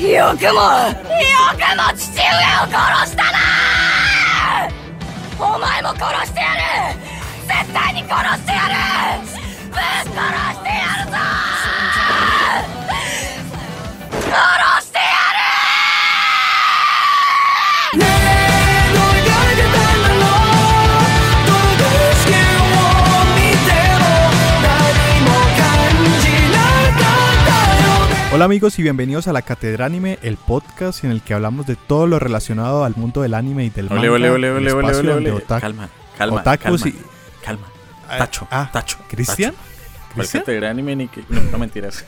よくもよくも父上を殺したな！お前も殺してやる！絶対に殺してやる！ぶっ殺して Hola amigos y bienvenidos a la Catedral Anime, el podcast en el que hablamos de todo lo relacionado al mundo del anime y del manga. Ole, ole, ole, ole, ole, espacio ole, donde ole. otak- Calma, calma, otakus calma, y- calma. Ah, Tacho, ah, tacho. ¿Cristian? tacho. ¿Cuál ¿Cristian? anime ni que... No, no mentiras.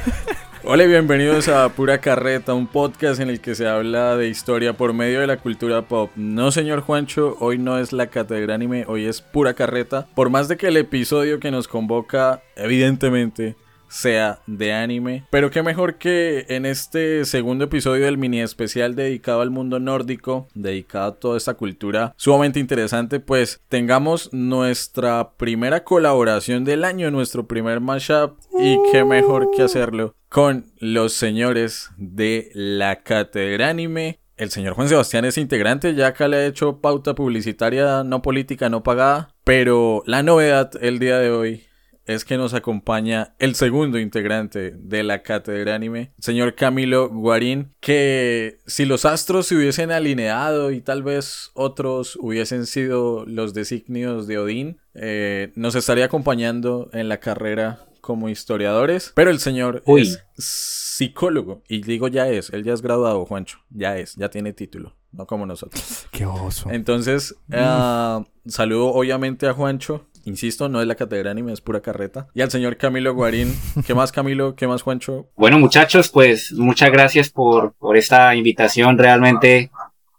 Hola y bienvenidos a Pura Carreta, un podcast en el que se habla de historia por medio de la cultura pop. No, señor Juancho, hoy no es la catedral anime, hoy es Pura Carreta. Por más de que el episodio que nos convoca, evidentemente, sea de anime. Pero qué mejor que en este segundo episodio del mini especial dedicado al mundo nórdico, dedicado a toda esta cultura sumamente interesante, pues tengamos nuestra primera colaboración del año, nuestro primer mashup. Y qué mejor que hacerlo con los señores de la Cátedra Anime. El señor Juan Sebastián es integrante, ya acá le ha hecho pauta publicitaria no política, no pagada. Pero la novedad el día de hoy es que nos acompaña el segundo integrante de la cátedra anime, señor Camilo Guarín, que si los astros se hubiesen alineado y tal vez otros hubiesen sido los designios de Odín, eh, nos estaría acompañando en la carrera como historiadores, pero el señor Uy. es psicólogo, y digo ya es, él ya es graduado, Juancho, ya es, ya tiene título, no como nosotros. Qué oso. Entonces, ah, saludo obviamente a Juancho. Insisto, no es la catedral anime, es pura carreta. Y al señor Camilo Guarín. ¿Qué más, Camilo? ¿Qué más, Juancho? Bueno, muchachos, pues muchas gracias por, por esta invitación. Realmente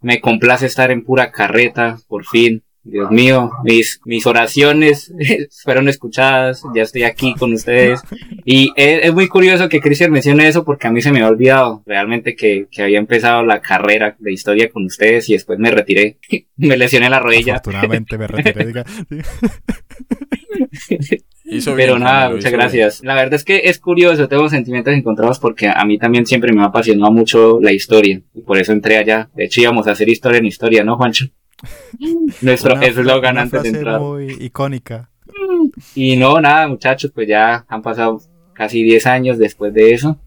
me complace estar en pura carreta, por fin. Dios mío, mis, mis oraciones fueron escuchadas, ya estoy aquí con ustedes. Y es, es muy curioso que Cristian mencione eso porque a mí se me ha olvidado realmente que, que había empezado la carrera de historia con ustedes y después me retiré. me lesioné la rodilla. Afortunadamente me retiré. diga. Hizo bien, Pero nada, muchas hizo gracias. La verdad es que es curioso, tengo sentimientos encontrados porque a mí también siempre me ha apasionado mucho la historia y por eso entré allá. De hecho íbamos a hacer historia en historia, ¿no, Juancho? Nuestro eslogan antes de entrar. muy icónica. Y no, nada, muchachos, pues ya han pasado casi 10 años después de eso.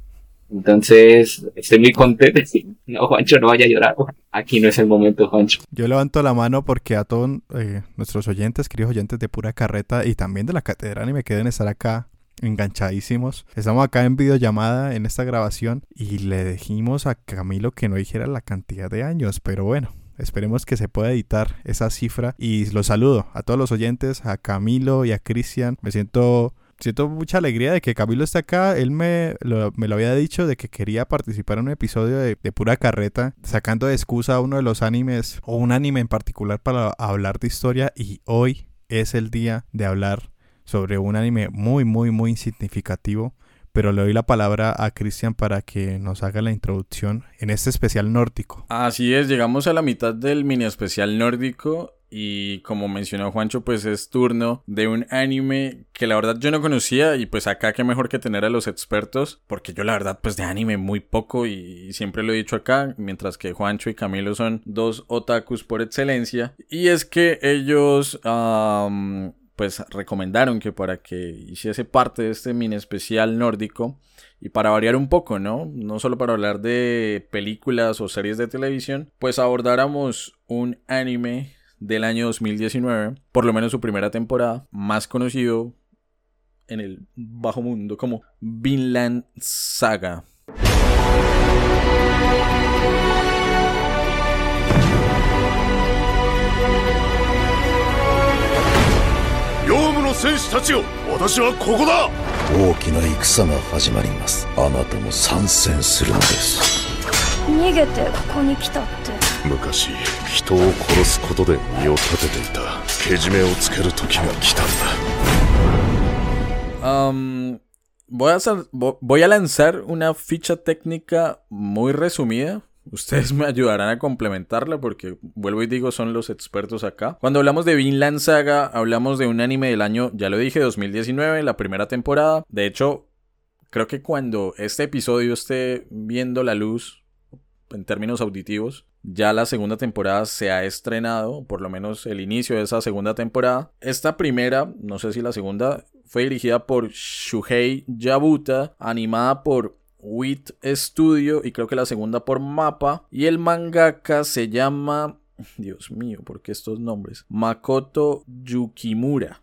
Entonces, estoy muy contento. No, Juancho, no vaya a llorar. Aquí no es el momento, Juancho. Yo levanto la mano porque a todos eh, nuestros oyentes, queridos oyentes de Pura Carreta y también de la Catedral Anime que deben estar acá enganchadísimos. Estamos acá en videollamada en esta grabación y le dijimos a Camilo que no dijera la cantidad de años, pero bueno. Esperemos que se pueda editar esa cifra y los saludo a todos los oyentes, a Camilo y a Cristian. Me siento siento mucha alegría de que Camilo esté acá. Él me lo, me lo había dicho de que quería participar en un episodio de, de pura carreta, sacando de excusa uno de los animes o un anime en particular para hablar de historia. Y hoy es el día de hablar sobre un anime muy, muy, muy significativo. Pero le doy la palabra a Cristian para que nos haga la introducción en este especial nórdico. Así es, llegamos a la mitad del mini especial nórdico y como mencionó Juancho, pues es turno de un anime que la verdad yo no conocía y pues acá qué mejor que tener a los expertos, porque yo la verdad pues de anime muy poco y siempre lo he dicho acá, mientras que Juancho y Camilo son dos otakus por excelencia y es que ellos... pues recomendaron que para que hiciese parte de este mini especial nórdico y para variar un poco, ¿no? No solo para hablar de películas o series de televisión, pues abordáramos un anime del año 2019, por lo menos su primera temporada, más conocido en el bajo mundo como Vinland Saga. 戦士たちよ私はここだ。大きな戦が始まります。あなたも参戦するのです。逃げてここに来たって。昔人を殺すことで身を立てていた。けじめをつける時が来たんだ。Am, voy, a, hacer- vo- voy a lanzar una ficha técnica muy resumida. Ustedes me ayudarán a complementarla porque, vuelvo y digo, son los expertos acá. Cuando hablamos de Vinland Saga, hablamos de un anime del año, ya lo dije, 2019, la primera temporada. De hecho, Creo que cuando este episodio esté viendo la luz, en términos auditivos, ya la segunda temporada se ha estrenado, por lo menos el inicio de esa segunda temporada. Esta primera, no sé si la segunda, fue dirigida por Shuhei Yabuta, animada por Wit Studio y creo que la segunda por Mapa. Y el mangaka se llama... Dios mío, ¿por qué estos nombres? Makoto Yukimura.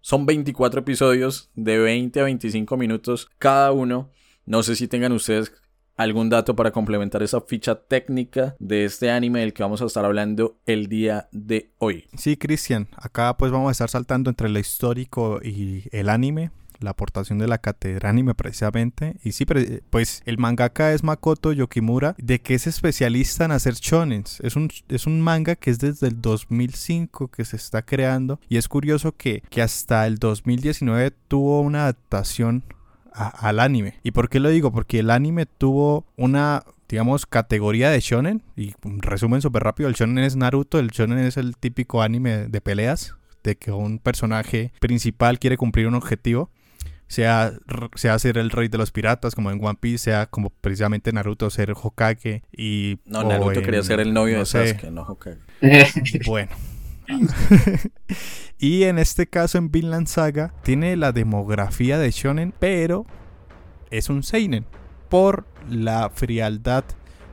Son 24 episodios de 20 a 25 minutos cada uno. No sé si tengan ustedes algún dato para complementar esa ficha técnica de este anime del que vamos a estar hablando el día de hoy. Sí, Cristian, acá pues vamos a estar saltando entre lo histórico y el anime la aportación de la cátedra anime precisamente. Y sí, pues el mangaka es Makoto Yokimura, de que es especialista en hacer shonens. Es un, es un manga que es desde el 2005 que se está creando. Y es curioso que, que hasta el 2019 tuvo una adaptación al anime. ¿Y por qué lo digo? Porque el anime tuvo una digamos, categoría de shonen. Y resumen súper rápido, el shonen es Naruto, el shonen es el típico anime de peleas, de que un personaje principal quiere cumplir un objetivo. Sea, sea ser el rey de los piratas, como en One Piece, sea como precisamente Naruto ser Hokage y... No, Naruto quería ser el novio de Sasuke, no Hokage. bueno. y en este caso en Vinland Saga tiene la demografía de shonen, pero es un seinen por la frialdad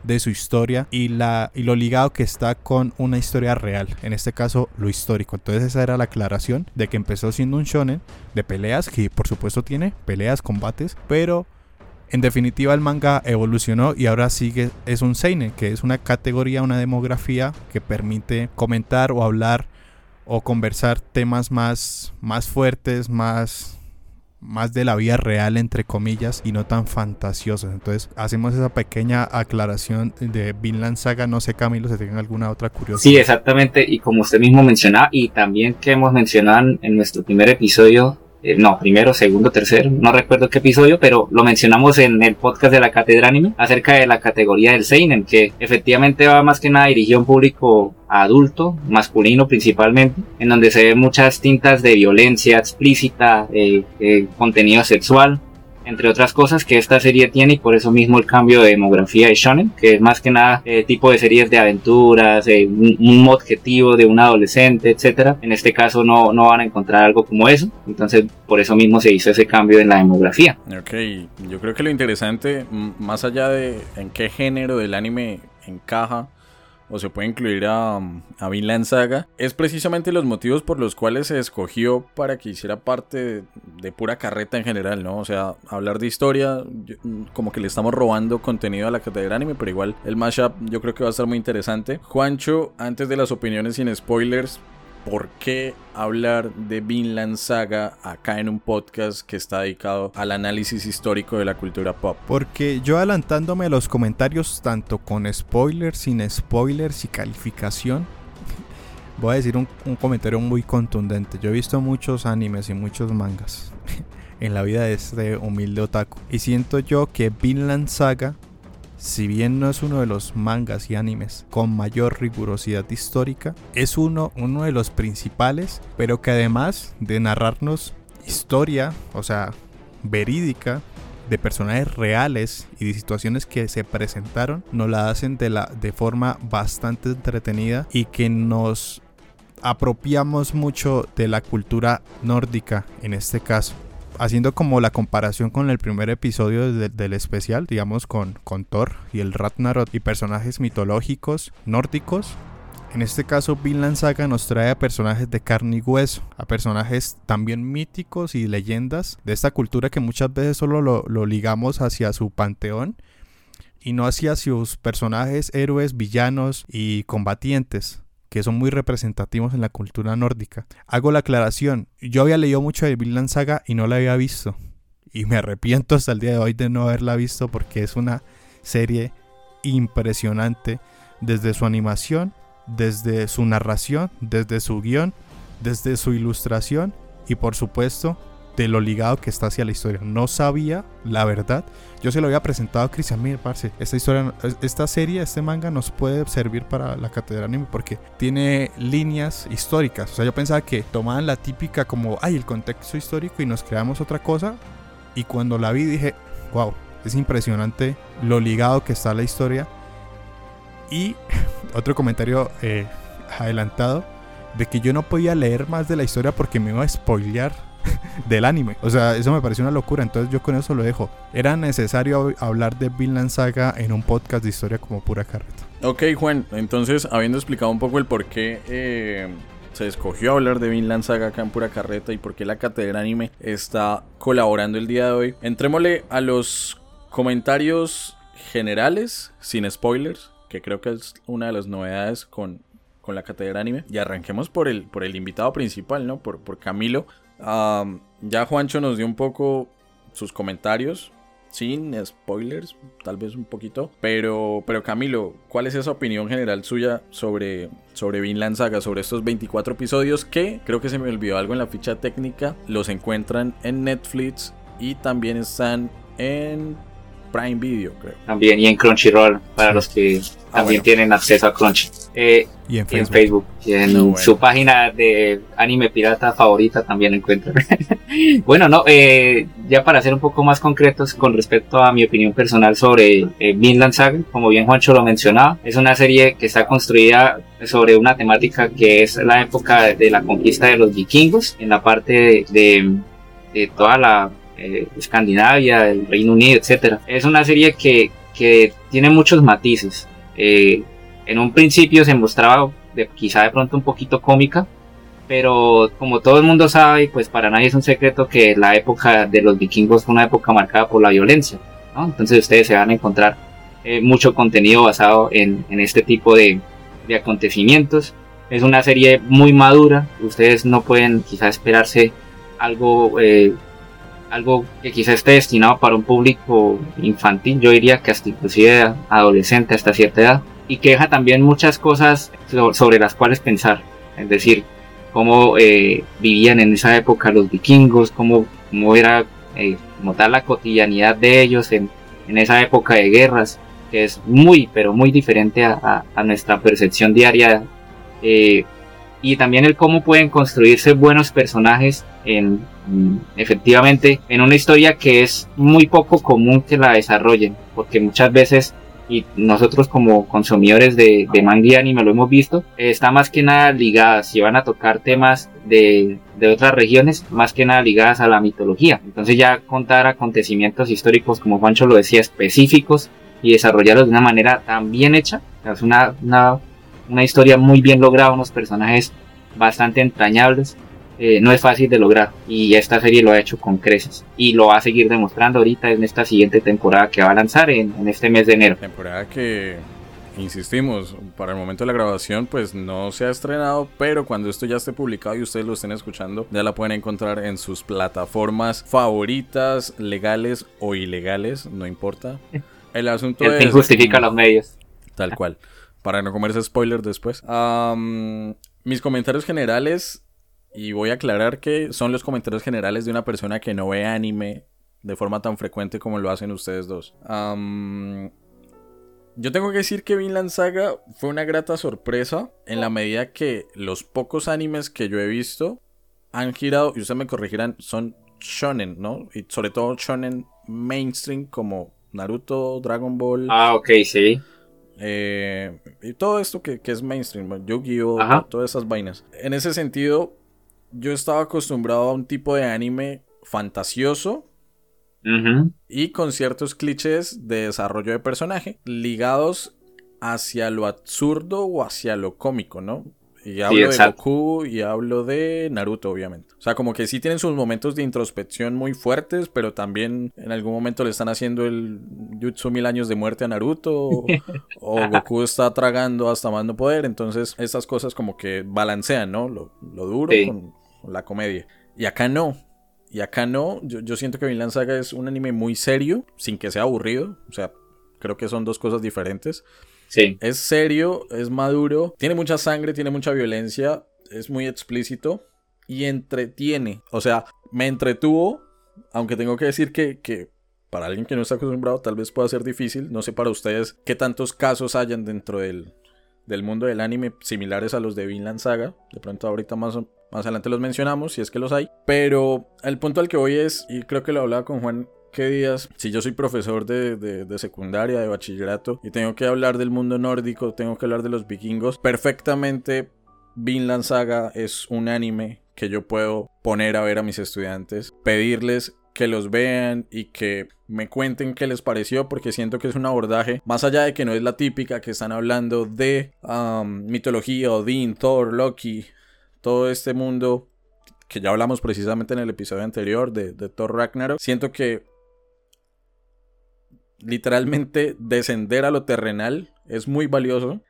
de su historia y, la, y lo ligado que está con una historia real, en este caso lo histórico. Entonces esa era la aclaración de que empezó siendo un shonen de peleas, que por supuesto tiene peleas, combates, pero en definitiva el manga evolucionó y ahora sigue es un seinen, que es una categoría, una demografía que permite comentar o hablar o conversar temas más más fuertes, más más de la vida real entre comillas y no tan fantasiosos. Entonces hacemos esa pequeña aclaración de Vinland Saga. No sé Camilo si tienen alguna otra curiosidad. Sí, exactamente. Y como usted mismo mencionaba y también que hemos mencionado en nuestro primer episodio eh, no, primero, segundo, tercero, no recuerdo qué episodio, pero lo mencionamos en el podcast de la Cátedra acerca de la categoría del Seinen, que efectivamente va más que nada dirigido a un público adulto, masculino principalmente, en donde se ven muchas tintas de violencia explícita, eh, eh, contenido sexual, entre otras cosas que esta serie tiene y por eso mismo el cambio de demografía de shonen, que es más que nada eh, tipo de series de aventuras, eh, un, objetivo de un adolescente, etcétera. En este caso no, no van a encontrar algo como eso, entonces por eso mismo se hizo ese cambio en la demografía. Ok, yo creo que lo interesante, más allá de en qué género del anime encaja, o se puede incluir a, a Vinland Saga, es precisamente los motivos por los cuales se escogió para que hiciera parte de, pura carreta en general, ¿no? O sea, hablar de historia, como que le estamos robando contenido a la catedral anime, pero igual el mashup yo creo que va a estar muy interesante. Juancho, antes de las opiniones sin spoilers, por qué hablar de Vinland Saga acá en un podcast que está dedicado al análisis histórico de la cultura pop. Porque yo adelantándome a los comentarios tanto con spoilers, sin spoilers y calificación, voy a decir un, comentario muy contundente. Yo he visto muchos animes y muchos mangas en la vida de este humilde otaku. Y siento yo que Vinland Saga si bien no es uno de los mangas y animes con mayor rigurosidad histórica, es uno, uno de los principales, pero que además de narrarnos historia, o sea, verídica, de personajes reales y de situaciones que se presentaron, nos la hacen de, la, de forma bastante entretenida y que nos apropiamos mucho de la cultura nórdica en este caso haciendo como la comparación con el primer episodio del especial, digamos con, con Thor y el Ragnarok y personajes mitológicos nórdicos, en este caso, Vinland Saga nos trae a personajes de carne y hueso, a personajes también míticos y leyendas de esta cultura que muchas veces solo lo, lo ligamos hacia su panteón y no hacia sus personajes, héroes, villanos y combatientes que son muy representativos en la cultura nórdica. Hago la aclaración, yo había leído mucho de Vinland Saga y no la había visto. Y me arrepiento hasta el día de hoy de no haberla visto porque es una serie impresionante desde su animación, desde su narración, desde su guion, desde su ilustración y por supuesto de lo ligado que está hacia la historia. No sabía la verdad. Yo se lo había presentado a Cristian, mire, parce, esta historia, esta serie, este manga nos puede servir para la catedral anime porque tiene líneas históricas. O sea, yo pensaba que tomaban la típica como, ay, el contexto histórico y nos creamos otra cosa. Y cuando la vi dije, wow, es impresionante lo ligado que está la historia. Y otro comentario eh, adelantado de que yo no podía leer más de la historia porque me iba a spoilear del anime. O sea, eso me pareció una locura, entonces yo con eso lo dejo. Era necesario hablar de Vinland Saga en un podcast de historia como pura carreta. Ok, Juan, entonces habiendo explicado un poco el por qué eh, se escogió hablar de Vinland Saga acá en pura carreta y por qué la cátedra anime está colaborando el día de hoy, entrémosle a los comentarios generales, sin spoilers, que creo que es una de las novedades con, con la cátedra anime. Y arranquemos por el, por el invitado principal, ¿no? Por, por Camilo. Ya Juancho nos dio un poco sus comentarios. Sin spoilers, tal vez un poquito. Pero, pero Camilo, ¿cuál es esa opinión general suya sobre, sobre Vinland Saga? Sobre estos 24 episodios que, creo que se me olvidó algo en la ficha técnica, los encuentran en Netflix y también están en Prime Video, creo. También y en Crunchyroll, para los que Ah, también bueno. tienen acceso a Crunchy. Eh, Y en y en Facebook. Y en No, bueno. su página de anime pirata favorita también encuentran. bueno, no, eh, ya para ser un poco más concretos con respecto a mi opinión personal sobre eh, Vinland Saga, como bien Juancho lo mencionaba, es una serie que está construida sobre una temática que es la época de la conquista de los vikingos, en la parte de, de- de toda la eh, Escandinavia, el Reino Unido, etcétera. Es una serie que, que tiene muchos matices. Eh, en un principio se mostraba quizá de pronto un poquito cómica, pero como todo el mundo sabe, pues para nadie es un secreto que la época de los vikingos fue una época marcada por la violencia. Entonces ustedes se van a encontrar eh, mucho contenido basado en, en este tipo de, de acontecimientos. Es una serie muy madura, ustedes no pueden quizá esperarse algo, eh, algo que quizá esté destinado para un público infantil, yo diría que hasta inclusive adolescente hasta cierta edad, y que deja también muchas cosas so- sobre las cuales pensar, es decir, cómo eh, vivían en esa época los vikingos, cómo, cómo era eh, como tal la cotidianidad de ellos en, en esa época de guerras, que es muy, pero muy diferente a, a- a nuestra percepción diaria. eh, y también el cómo pueden construirse buenos personajes en, efectivamente, en una historia que es muy poco común que la desarrollen, porque muchas veces y nosotros como consumidores de, de manga y anime lo hemos visto, está más que nada ligada, si van a tocar temas de, de otras regiones, más que nada ligadas a la mitología. Entonces ya contar acontecimientos históricos, como Juancho lo decía, específicos y desarrollarlos de una manera tan bien hecha, es una, una historia muy bien lograda, unos personajes bastante entrañables, eh, no es fácil de lograr y esta serie lo ha hecho con creces y lo va a seguir demostrando ahorita en esta siguiente temporada que va a lanzar en, en este mes de enero. Temporada que, insistimos, para el momento de la grabación, pues no se ha estrenado, pero cuando esto ya esté publicado y ustedes lo estén escuchando, ya la pueden encontrar en sus plataformas favoritas, legales o ilegales, no importa. El asunto El es. justifica los medios. Tal cual. Para no comerse spoiler después. Mis comentarios generales. Y voy a aclarar que son los comentarios generales de una persona que no ve anime de forma tan frecuente como lo hacen ustedes dos. Yo tengo que decir que Vinland Saga fue una grata sorpresa en la medida que los pocos animes que yo he visto han girado, y ustedes me corregirán, son shonen, ¿no? Y sobre todo shonen mainstream como Naruto, Dragon Ball. Ah, ok, sí. Eh, y todo esto que, que es mainstream, Yu-Gi-Oh, todas esas vainas. En ese sentido, yo estaba acostumbrado a un tipo de anime fantasioso y con ciertos clichés de desarrollo de personaje ligados hacia lo absurdo o hacia lo cómico, ¿no? Y hablo de. Goku y hablo de Naruto, obviamente. O sea, como que sí tienen sus momentos de introspección muy fuertes, pero también en algún momento le están haciendo el Jutsu mil años de muerte a Naruto. o- o Goku está tragando hasta más no poder. Entonces, estas cosas como que balancean, ¿no? Lo, lo duro Sí. con, con la comedia. Y acá no. Y acá no. Yo, yo siento que Vinland Saga es un anime muy serio, sin que sea aburrido. O sea, creo que son dos cosas diferentes. Es serio, es maduro, tiene mucha sangre, tiene mucha violencia, es muy explícito y entretiene. O sea, me entretuvo, aunque tengo que decir que, que para alguien que no está acostumbrado tal vez pueda ser difícil. No sé para ustedes qué tantos casos hayan dentro del, del mundo del anime similares a los de Vinland Saga. De pronto ahorita más, más adelante los mencionamos si es que los hay. Pero el punto al que voy es, y creo que lo hablaba con Juan qué días, si yo soy profesor de, de, secundaria, de bachillerato, y tengo que hablar del mundo nórdico, tengo que hablar de los vikingos, perfectamente Vinland Saga es un anime que yo puedo poner a ver a mis estudiantes, pedirles que los vean y que me cuenten qué les pareció porque siento que es un abordaje más allá de que no es la típica que están hablando de um, mitología, Odín, Thor, Loki, todo este mundo que ya hablamos precisamente en el episodio anterior de, de Thor Ragnarok. Siento que literalmente descender a lo terrenal es muy valioso.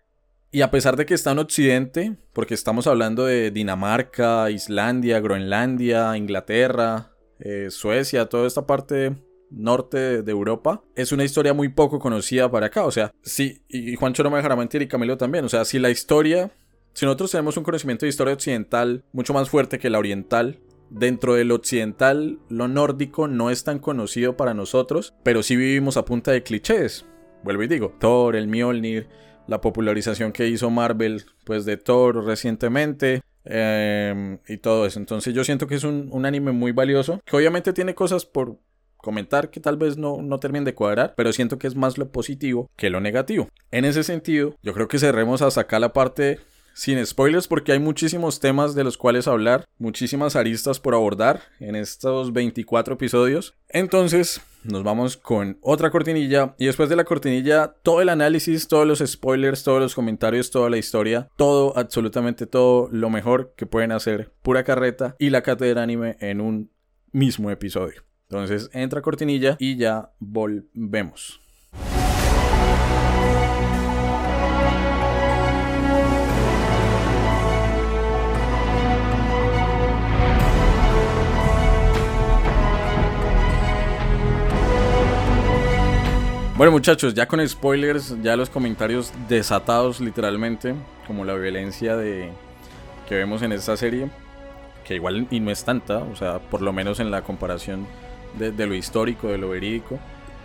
Y a pesar de que está en Occidente, porque estamos hablando de Dinamarca, Islandia, Groenlandia, Inglaterra, eh, Suecia, toda esta parte norte de Europa, es una historia muy poco conocida para acá. O sea, sí, y Juancho no me dejará mentir y Camilo también. O sea, si la historia, si nosotros tenemos un conocimiento de historia occidental mucho más fuerte que la oriental, Dentro del occidental, lo nórdico no es tan conocido para nosotros, pero sí vivimos a punta de clichés. Vuelvo y digo, Thor, el Mjolnir, la popularización que hizo Marvel, pues de Thor recientemente, em, y todo eso. Entonces yo siento que es un, anime muy valioso, que obviamente tiene cosas por comentar que tal vez no, no terminen de cuadrar, pero siento que es más lo positivo que lo negativo. En ese sentido, yo creo que cerremos hasta acá la parte sin spoilers porque hay muchísimos temas de los cuales hablar, muchísimas aristas por abordar en estos 24 episodios. Entonces, nos vamos con otra cortinilla y después de la cortinilla, todo el análisis, todos los spoilers, todos los comentarios, toda la historia, todo, absolutamente todo lo mejor que pueden hacer Pura Carreta y la Cátedra Anime en un mismo episodio. Entonces, entra cortinilla y ya volvemos. Bueno muchachos, ya con spoilers, ya los comentarios desatados literalmente, como la violencia de que vemos en esta serie, que igual y no es tanta, o sea, por lo menos en la comparación de, lo histórico, de lo verídico.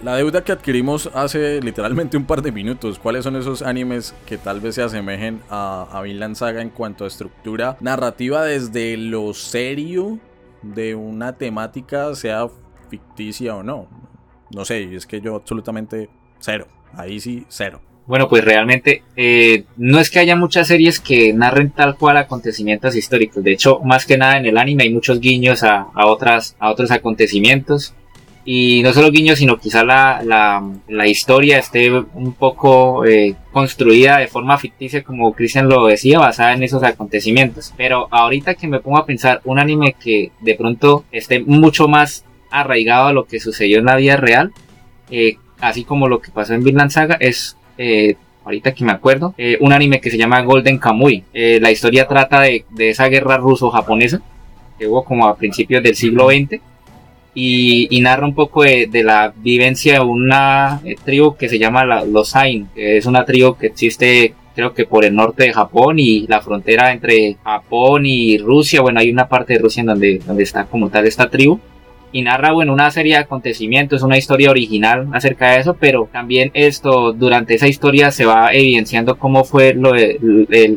La deuda que adquirimos hace literalmente un par de minutos, ¿cuáles son esos animes que tal vez se asemejen a, a Vinland Saga en cuanto a estructura narrativa desde lo serio de una temática, sea ficticia o no? No sé, es que yo absolutamente cero, ahí sí, cero. Bueno, pues realmente eh, no es que haya muchas series que narren tal cual acontecimientos históricos. De hecho, más que nada en el anime hay muchos guiños a, otras, a otros acontecimientos. Y no solo guiños, sino quizá la, la, historia esté un poco eh, construida de forma ficticia, como Christian lo decía, basada en esos acontecimientos. Pero ahorita que me pongo a pensar, un anime que de pronto esté mucho más arraigado a lo que sucedió en la vida real, eh, así como lo que pasó en Vinland Saga, es, eh, ahorita que me acuerdo, eh, un anime que se llama Golden Kamuy. la historia trata de, esa guerra ruso-japonesa que hubo como a principios del siglo XX y, narra un poco de, la vivencia de una tribu que se llama los Ain, que es una tribu que existe creo que por el norte de Japón y la frontera entre Japón y Rusia, bueno, hay una parte de Rusia en donde, donde está como tal esta tribu y narra bueno una serie de acontecimientos, una historia original acerca de eso, pero también esto durante esa historia se va evidenciando cómo fue lo de,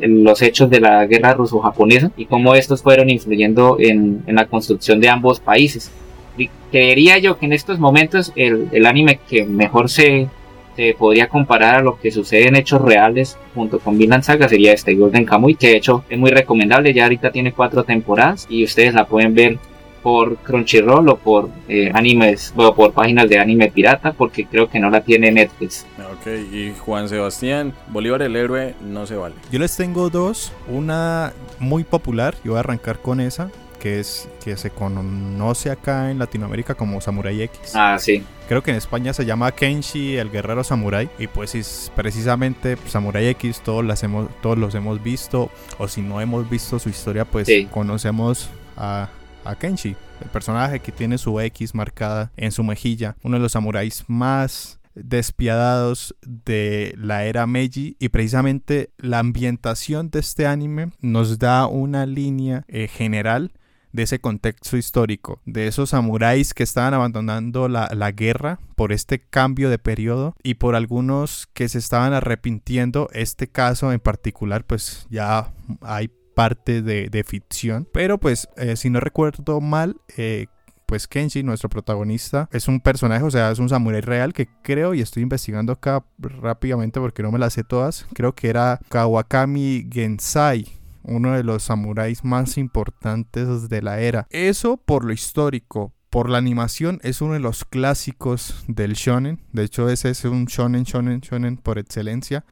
los hechos de la guerra ruso-japonesa y cómo estos fueron influyendo en, la construcción de ambos países. Y creería yo que en estos momentos el, anime que mejor se, se, podría comparar a lo que sucede en hechos reales junto con Vinland Saga sería este Golden Kamuy, que de hecho es muy recomendable, ya ahorita tiene cuatro temporadas y ustedes la pueden ver por Crunchyroll o por eh, animes o por páginas de anime pirata porque creo que no la tiene Netflix. Ok, y Juan Sebastián, Bolívar el héroe no se vale. Yo les tengo dos, una muy popular, yo voy a arrancar con esa, que es que se conoce acá en Latinoamérica como Samurai X. Ah, sí. Creo que en España se llama Kenshi, el guerrero samurai. Y pues es precisamente Samurai X, todos, las hemos, todos los hemos visto. O si no hemos visto su historia, pues conocemos a, a Kenshi, el personaje que tiene su X marcada en su mejilla, uno de los samuráis más despiadados de la era Meiji y precisamente la ambientación de este anime nos da una línea eh, general de ese contexto histórico, de esos samuráis que estaban abandonando la, la, guerra por este cambio de periodo y por algunos que se estaban arrepintiendo. Este caso en particular, pues ya hay parte de, ficción. Pero pues, eh, si no recuerdo mal, eh, pues Kenji, nuestro protagonista, es un personaje, o sea, es un samurái real que creo, y estoy investigando acá rápidamente porque no me las sé todas, creo que era Kawakami Gensai, uno de los samuráis más importantes de la era. Eso por lo histórico. Por la animación es uno de los clásicos del shonen. De hecho, ese es un shonen, shonen, shonen por excelencia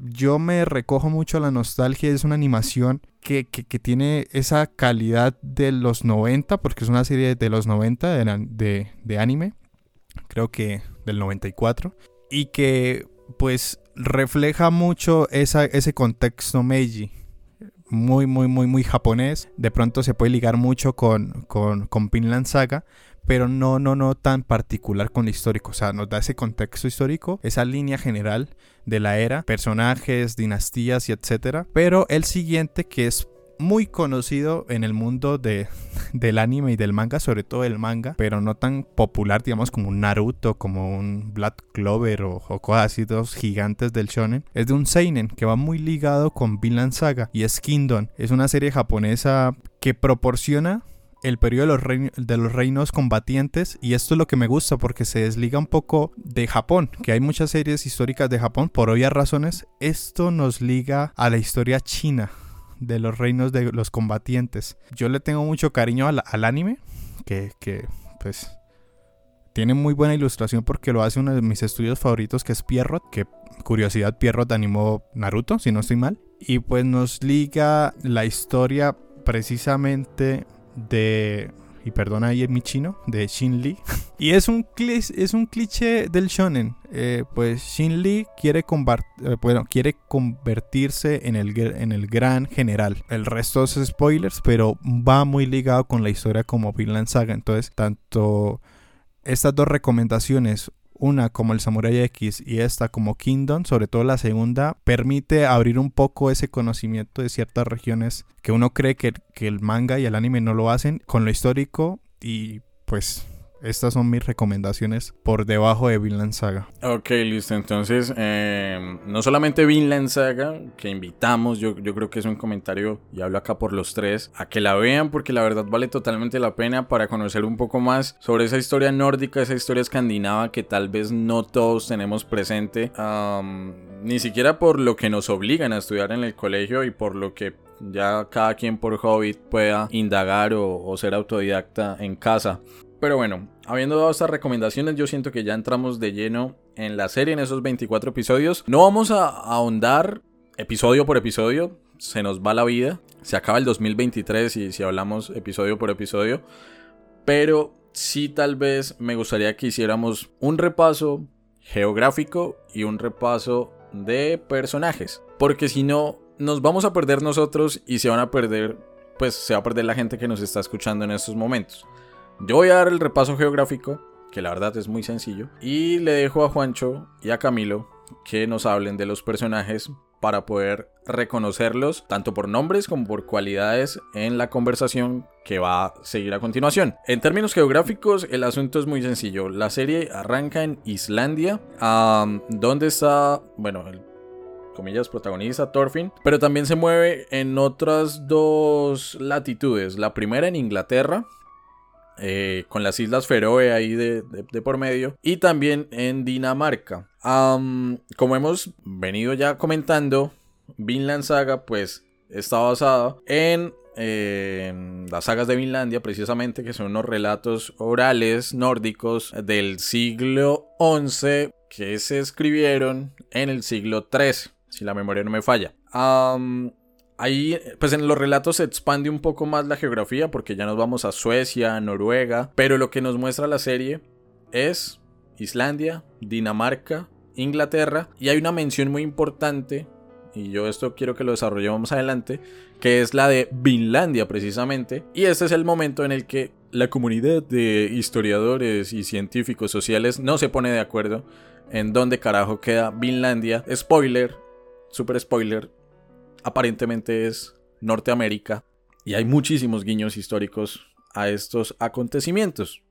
yo me recojo mucho a la nostalgia. Es una animación que, que, tiene esa calidad de los 90, porque es una serie de los 90 de, de, de, anime, creo que del 94, y que pues refleja mucho ese contexto Meiji. Muy, muy, muy, muy japonés. De pronto se puede ligar mucho con, con, con Pinland Saga, pero no, no, no tan particular con lo histórico. O sea, nos da ese contexto histórico, esa línea general de la era, personajes, dinastías y etcétera. Pero el siguiente que es muy conocido en el mundo de, del anime y del manga, sobre todo el manga, pero no tan popular, digamos, como un Naruto, como un Black Clover o, cosas así, dos gigantes del shonen. Es de un seinen que va muy ligado con Vinland Saga y es Kingdom. Es una serie japonesa que proporciona el periodo de los, reinos, combatientes y esto es lo que me gusta porque se desliga un poco de Japón, que hay muchas series históricas de Japón por obvias razones, esto nos liga a la historia china de los reinos de los combatientes. Yo le tengo mucho cariño al, al anime, que, que pues tiene muy buena ilustración porque lo hace uno de mis estudios favoritos que es Pierrot, que curiosidad Pierrot animó Naruto, si no estoy mal. Y pues nos liga la historia precisamente de y perdona ahí mi chino, de Shin Lee. y es un, es un cliché del shonen. Eh, pues Shin Lee quiere, eh, bueno, quiere convertirse en el, en el gran general. El resto es spoilers, pero va muy ligado con la historia como Vinland Saga. Entonces, tanto estas dos recomendaciones, una como el Samurai X y esta como Kingdom, sobre todo la segunda, permite abrir un poco ese conocimiento de ciertas regiones que uno cree que, que el manga y el anime no lo hacen con lo histórico y pues estas son mis recomendaciones por debajo de Vinland Saga. Ok, listo. Entonces, eh, no solamente Vinland Saga, que invitamos, yo, yo creo que es un comentario, y hablo acá por los tres, a que la vean porque la verdad vale totalmente la pena para conocer un poco más sobre esa historia nórdica, esa historia escandinava que tal vez no todos tenemos presente, um, ni siquiera por lo que nos obligan a estudiar en el colegio y por lo que ya cada quien por hobby pueda indagar o ser autodidacta en casa. Pero bueno, habiendo dado estas recomendaciones, yo siento que ya entramos de lleno en la serie, en esos 24 episodios. No vamos a ahondar episodio por episodio, se nos va la vida. Se acaba el 2023 y si hablamos episodio por episodio. Pero sí tal vez me gustaría que hiciéramos un repaso geográfico y un repaso de personajes. Porque si no, nos vamos a perder nosotros y se van a perder, pues se va a perder la gente que nos está escuchando en estos momentos. Yo voy a dar el repaso geográfico, que la verdad es muy sencillo, y le dejo a Juancho y a Camilo que nos hablen de los personajes para poder reconocerlos tanto por nombres como por cualidades en la conversación que va a seguir a continuación. En términos geográficos, el asunto es muy sencillo. La serie arranca en Islandia, donde está, bueno, el comillas, protagonista Thorfinn, pero también se mueve en otras dos latitudes. La primera en Inglaterra, eh, con las Islas Feroe ahí de, por medio, y también en Dinamarca. Como hemos venido ya comentando, Vinland Saga pues está basada en, las sagas de Vinlandia precisamente, que son unos relatos orales nórdicos del siglo XI que se escribieron en el siglo XIII, si la memoria no me falla. Ahí, pues en los relatos se expande un poco más la geografía porque ya nos vamos a Suecia, Noruega, pero lo que nos muestra la serie es Islandia, Dinamarca, Inglaterra y hay una mención muy importante y yo esto quiero que lo desarrollemos adelante, que es la de Vinlandia precisamente y este es el momento en el que la comunidad de historiadores y científicos sociales no se pone de acuerdo en dónde carajo queda Vinlandia. Spoiler, super spoiler, aparentemente es Norteamérica y hay muchísimos guiños históricos a estos acontecimientos.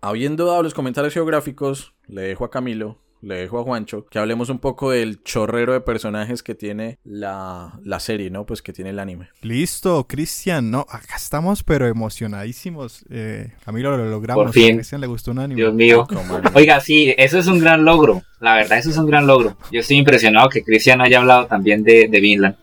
Habiendo dado los comentarios geográficos, le dejo a Camilo le dejo a Juancho, que hablemos un poco del chorrero de personajes que tiene la, la serie, ¿no? Pues que tiene el anime. Listo, Cristian, no, acá estamos pero emocionadísimos. Eh, Camilo lo logramos. Por fin. A Cristian le gustó un anime. Dios mío. Anime. Oiga, sí, eso es un gran logro. La verdad, eso es un gran logro. Yo estoy impresionado que Cristian haya hablado también de, de Vinland.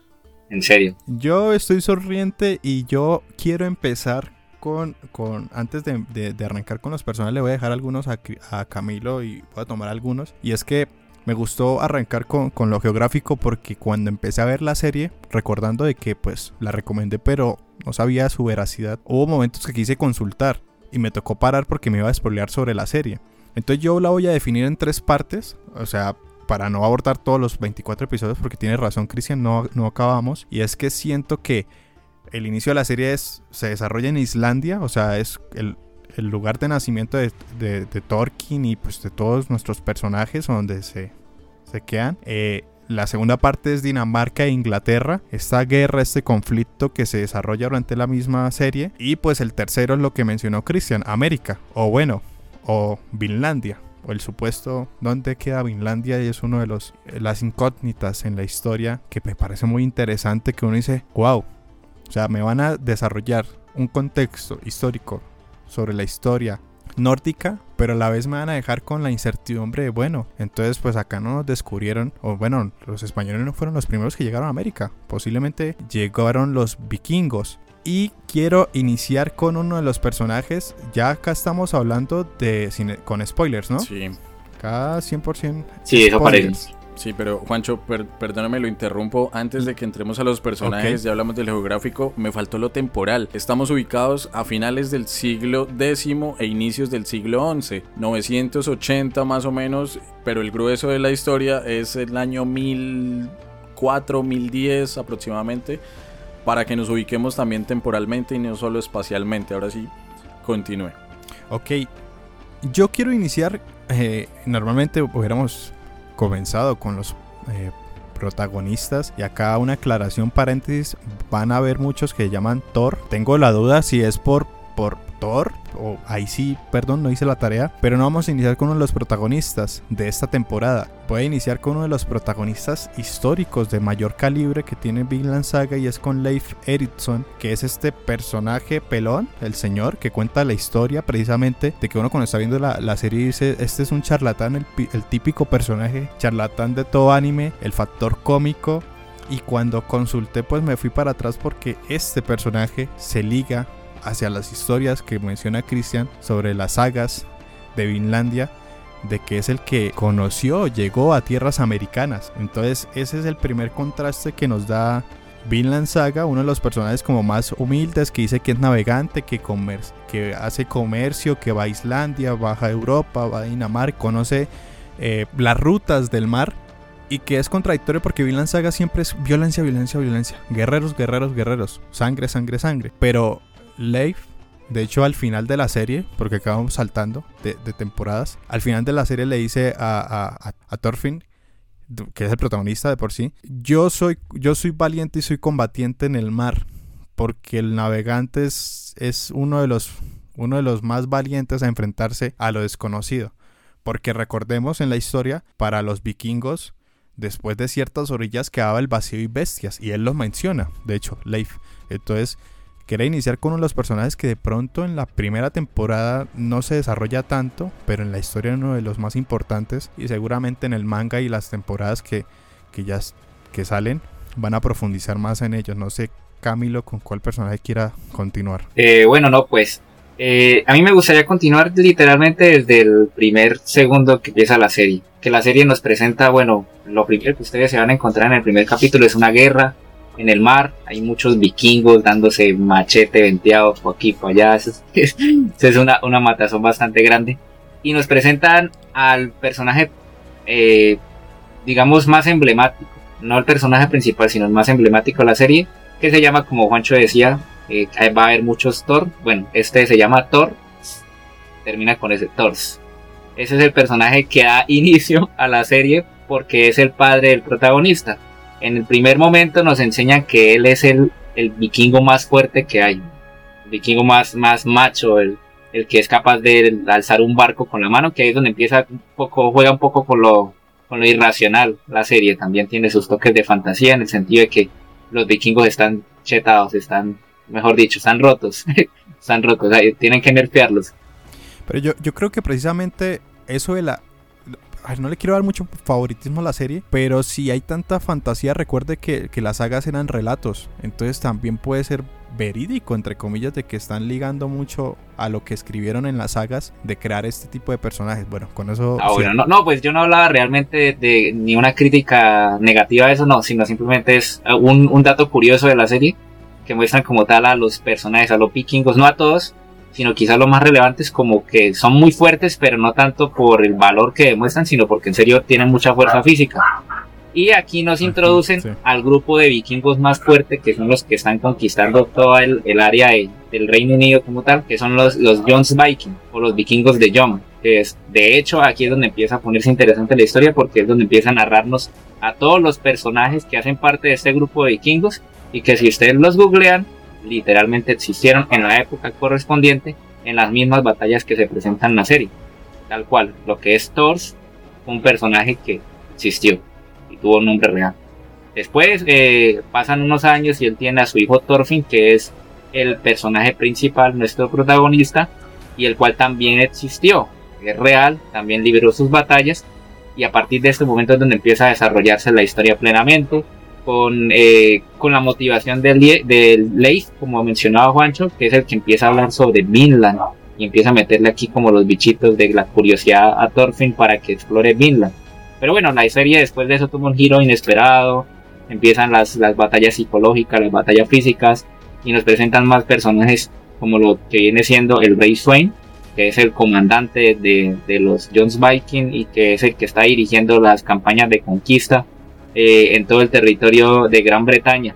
En serio. Yo estoy sonriente y yo quiero empezar con, con antes de, de- arrancar con los personajes, le voy a dejar algunos a Camilo y voy a tomar algunos. Y es que me gustó arrancar con, con lo geográfico porque cuando empecé a ver la serie, recordando de que pues la recomendé pero no sabía su veracidad, hubo momentos que quise consultar y me tocó parar porque me iba a spoilear sobre la serie. Entonces yo la voy a definir en tres partes, o sea, para no abordar todos los 24 episodios porque tiene razón Cristian, no, no acabamos. Y es que siento que el inicio de la serie se desarrolla en Islandia, o sea, es el, lugar de nacimiento de Tolkien y pues de todos nuestros personajes donde se, se quedan. Eh, la segunda parte es Dinamarca e Inglaterra, esta guerra, este conflicto que se desarrolla durante la misma serie. Y pues el tercero es lo que mencionó Christian, América, o bueno, o Vinlandia, o el supuesto dónde queda Vinlandia y es uno de los eh, las incógnitas en la historia que me parece muy interesante que uno dice, wow, o sea, me van a desarrollar un contexto histórico sobre la historia nórdica, pero a la vez me van a dejar con la incertidumbre de, bueno, entonces pues acá no nos descubrieron, o bueno, los españoles no fueron los primeros que llegaron a América, posiblemente llegaron los vikingos. Y quiero iniciar con uno de los personajes, ya acá estamos hablando de cine- con spoilers, ¿no? Sí, Acá 100% Sí, eso spoilers. sí, pero Juancho, per- perdóname, lo interrumpo. Antes de que entremos a los personajes, ya hablamos del geográfico, me faltó lo temporal. Estamos ubicados a finales del siglo X e inicios del siglo XI, 980 más o menos, pero el grueso de la historia es el año 1004, 1010 aproximadamente, para que nos ubiquemos también temporalmente y no solo espacialmente. Ahora sí, continúe. Ok, yo quiero iniciar, eh, normalmente hubiéramos comenzado con los eh, protagonistas y acá una aclaración paréntesis, van a haber muchos que llaman Thor, tengo la duda si es por, por O ahí sí, perdón, no hice la tarea, pero no vamos a iniciar con uno de los protagonistas de esta temporada, voy a iniciar con uno de los protagonistas históricos de mayor calibre que tiene Vinland Saga y es con Leif Erikson, que es este personaje pelón, el señor, que cuenta la historia precisamente de que uno cuando está viendo la, la serie dice, este es un charlatán, el, el típico personaje charlatán de todo anime, el factor cómico. Y cuando consulté pues me fui para atrás porque este personaje se liga hacia las historias que menciona Christian sobre las sagas de Vinlandia de que es el que conoció, llegó a tierras americanas. Entonces ese es el primer contraste que nos da Vinland Saga, uno de los personajes como más humildes que dice que es navegante, que, comer que hace comercio, que va a Islandia, baja a Europa, va a Dinamarca, conoce eh, las rutas del mar y que es contradictorio porque Vinland Saga siempre es violencia, violencia, violencia, guerreros, guerreros, guerreros, sangre, sangre, sangre. Pero Leif de hecho, al final de la serie, porque acabamos saltando de, temporadas, al final de la serie le dice a, a, a, a Thorfinn, que es el protagonista de por sí, yo soy, yo soy valiente y soy combatiente en el mar, porque el navegante es, es uno, de los, uno de los más valientes a enfrentarse a lo desconocido. Porque recordemos en la historia, para los vikingos, después de ciertas orillas quedaba el vacío y bestias, y él los menciona, de hecho, Leif. Entonces, quería iniciar con uno de los personajes que de pronto en la primera temporada no se desarrolla tanto, pero en la historia uno de los más importantes y seguramente en el manga y las temporadas que, que ya que salen van a profundizar más en ellos. No sé, Camilo, con cuál personaje quiera continuar. Eh, bueno, no, pues. eh, a mí me gustaría continuar literalmente desde el primer segundo que empieza la serie. Que la serie nos presenta, bueno, lo primero que ustedes se van a encontrar en el primer capítulo es una guerra en el mar. Hay muchos vikingos dándose machete venteados por aquí, por allá. Eso es, eso es una, una matazón bastante grande. Y nos presentan al personaje, eh, digamos, más emblemático. No el personaje principal, sino el más emblemático de la serie. Que se llama, como Juancho decía, eh, va a haber muchos Thor. Bueno, este se llama Thor. Termina con ese Thors. Ese es el personaje que da inicio a la serie porque es el padre del protagonista. En el primer momento nos enseñan que él es el, el vikingo más fuerte que hay. El vikingo más, más macho, el, el que es capaz de alzar un barco con la mano, que ahí es donde empieza un poco, juega un poco con lo, con lo irracional. La serie también tiene sus toques de fantasía en el sentido de que los vikingos están chetados, están, mejor dicho, están rotos, están rotos, tienen que nerfearlos. Pero yo, yo creo que precisamente eso de la... a ver, no le quiero dar mucho favoritismo a la serie, pero si hay tanta fantasía, recuerde que, que las sagas eran relatos. Entonces también puede ser verídico, entre comillas, de que están ligando mucho a lo que escribieron en las sagas de crear este tipo de personajes. Bueno, con eso... Ah, sí. bueno, no, no, pues yo no hablaba realmente de, de ni una crítica negativa a eso, no, sino simplemente es uh, un, un dato curioso de la serie que muestran como tal a los personajes, a los vikingos, no a todos, sino quizás los más relevantes como que son muy fuertes, pero no tanto por el valor que demuestran, sino porque en serio tienen mucha fuerza física. Y aquí nos introducen sí. al grupo de vikingos más fuerte, que son los que están conquistando toda el, el área de- del Reino Unido como tal, que son los, los Jones Viking, o los vikingos de Jon. Que es, de hecho, aquí es donde empieza a ponerse interesante la historia, porque es donde empieza a narrarnos a todos los personajes que hacen parte de este grupo de vikingos, y que si ustedes los googlean, literalmente existieron en la época correspondiente en las mismas batallas que se presentan en la serie. Tal cual, lo que es Thors, un personaje que existió y tuvo un nombre real. Después eh, pasan unos años y él tiene a su hijo Thorfinn, que es el personaje principal, nuestro protagonista, y el cual también existió, es real, también libró sus batallas, y a partir de este momento es donde empieza a desarrollarse la historia plenamente, con, eh, con la motivación del, del Leif, como mencionaba Juancho, que es el que empieza a hablar sobre Vinland, y empieza a meterle aquí como los bichitos de la curiosidad a Thorfinn para que explore Vinland. Pero bueno, la serie después de eso tuvo un giro inesperado, empiezan las, las batallas psicológicas, las batallas físicas, y nos presentan más personajes como lo que viene siendo el Rey Swain, que es el comandante de, de los Jones Viking y que es el que está dirigiendo las campañas de conquista eh, en todo el territorio de Gran Bretaña.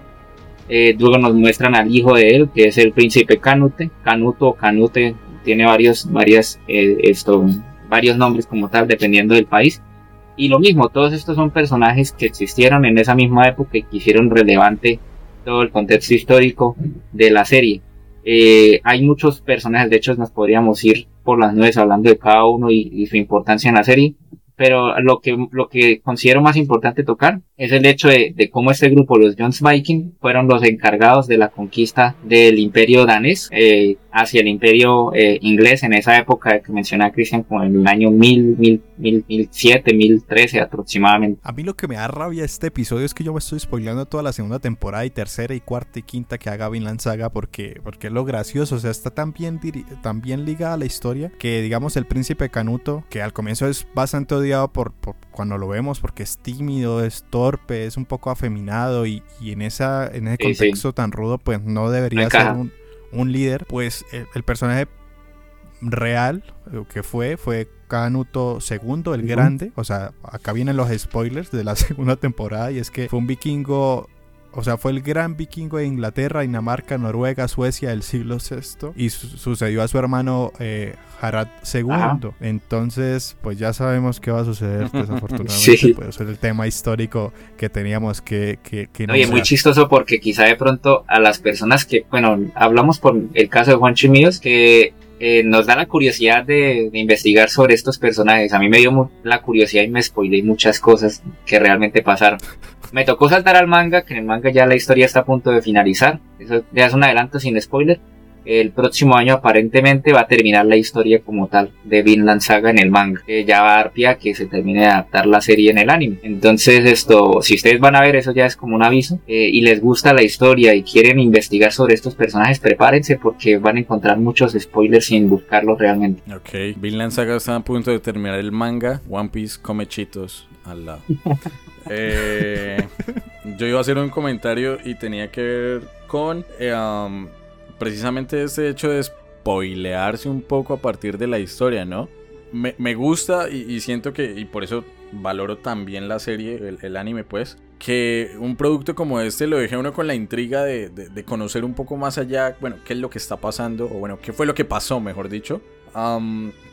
Eh, luego nos muestran al hijo de él, que es el príncipe Canute, Canuto o Canute, tiene varios, varias, eh, esto, varios nombres como tal, dependiendo del país. Y lo mismo, todos estos son personajes que existieron en esa misma época y que hicieron relevante todo el contexto histórico de la serie. Eh, hay muchos personajes, de hecho nos podríamos ir por las nubes hablando de cada uno y, y su importancia en la serie, pero lo que, lo que considero más importante tocar es el hecho de, de cómo este grupo, los Jones Viking, fueron los encargados de la conquista del imperio danés eh, hacia el imperio eh, inglés en esa época que menciona Christian como en el año 1000, 1000, 1000, 1007, 1013 aproximadamente. A mí lo que me da rabia este episodio es que yo me estoy spoileando toda la segunda temporada y tercera y cuarta y quinta que haga Vinland Saga porque, porque es lo gracioso, o sea, está tan bien, tan bien ligada a la historia que digamos el príncipe Canuto, que al comienzo es bastante odiado por, por cuando lo vemos porque es tímido, es torpe, es un poco afeminado y, y en, esa, en ese Sí, sí. contexto tan rudo pues no debería ser un, un líder, pues el, el personaje real lo que fue fue Canuto II, el grande. O sea, acá vienen los spoilers de la segunda temporada y es que fue un vikingo, o sea, fue el gran vikingo de Inglaterra, Dinamarca, Noruega, Suecia del siglo VI y su- sucedió a su hermano eh, Harald II. Ajá. Entonces, pues ya sabemos qué va a suceder desafortunadamente. Sí. Pues eso es el tema histórico que teníamos que... que, que muy chistoso porque quizá de pronto a las personas que, bueno, hablamos por el caso de Juancho y míos, que eh, nos da la curiosidad de, investigar sobre estos personajes. A mí me dio la curiosidad y me spoilé muchas cosas que realmente pasaron. Me tocó saltar al manga, que en el manga ya la historia está a punto de finalizar. Eso ya es un adelanto sin spoiler. El próximo año aparentemente va a terminar la historia como tal de Vinland Saga en el manga. Que ya va a dar pie a que se termine de adaptar la serie en el anime. Entonces esto, si ustedes van a ver eso ya es como un aviso. eh, y les gusta la historia y quieren investigar sobre estos personajes, prepárense porque van a encontrar muchos spoilers sin buscarlos realmente. Ok, Vinland Saga está a punto de terminar el manga. One Piece come chitos al lado. Eh, yo iba a hacer un comentario y tenía que ver con eh, um, precisamente este hecho de spoilearse un poco a partir de la historia, ¿no? Me, me gusta y, siento que, y por eso valoro también la serie, el, anime, pues, que un producto como este lo deje uno con la intriga de, de- conocer un poco más allá, bueno, qué es lo que está pasando, o bueno, qué fue lo que pasó, mejor dicho.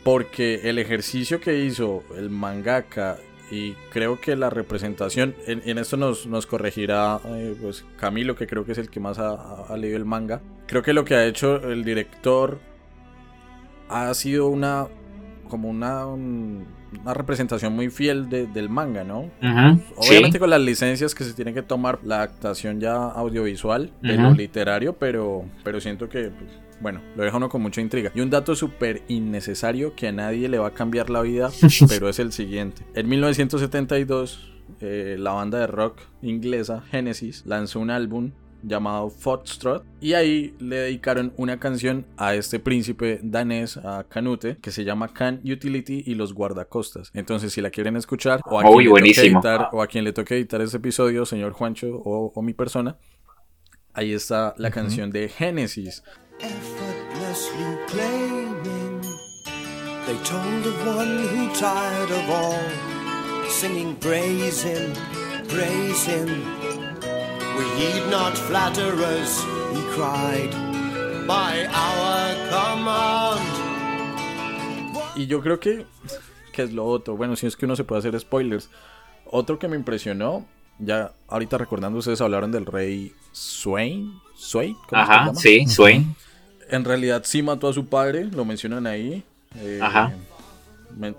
Porque el ejercicio que hizo el mangaka y creo que la representación, en, en esto nos, nos corregirá eh, pues Camilo, que creo que es el que más ha, leído el manga. Creo que lo que ha hecho el director ha sido una como una, un- una representación muy fiel de- del manga, ¿no? Obviamente sí. con las licencias que se tiene que tomar la adaptación ya audiovisual de lo literario, pero, pero siento que, pues, bueno, lo deja uno con mucha intriga. Y un dato súper innecesario que a nadie le va a cambiar la vida, pero es el siguiente. En 1972, eh, la banda de rock inglesa Genesis lanzó un álbum llamado Foxtrot y ahí le dedicaron una canción a este príncipe danés a Canute que se llama Can Utility y los guardacostas entonces si la quieren escuchar o a, Uy, quien, le toque editar, o a quien le toque editar este episodio señor Juancho o, o mi persona ahí está la canción de Génesis effortlessly claiming. They told of one who tired of all, singing praise him, praise him. We heed not flatterers, he cried, by our command. Y yo creo que, que es lo otro. Bueno, si es que uno se puede hacer spoilers. Otro que me impresionó, ya ahorita recordando, ustedes hablaron del rey Swain. ¿Swain? ¿Cómo que se Ajá, llama? sí, Swain. En realidad sí mató a su padre, lo mencionan ahí. eh, Ajá.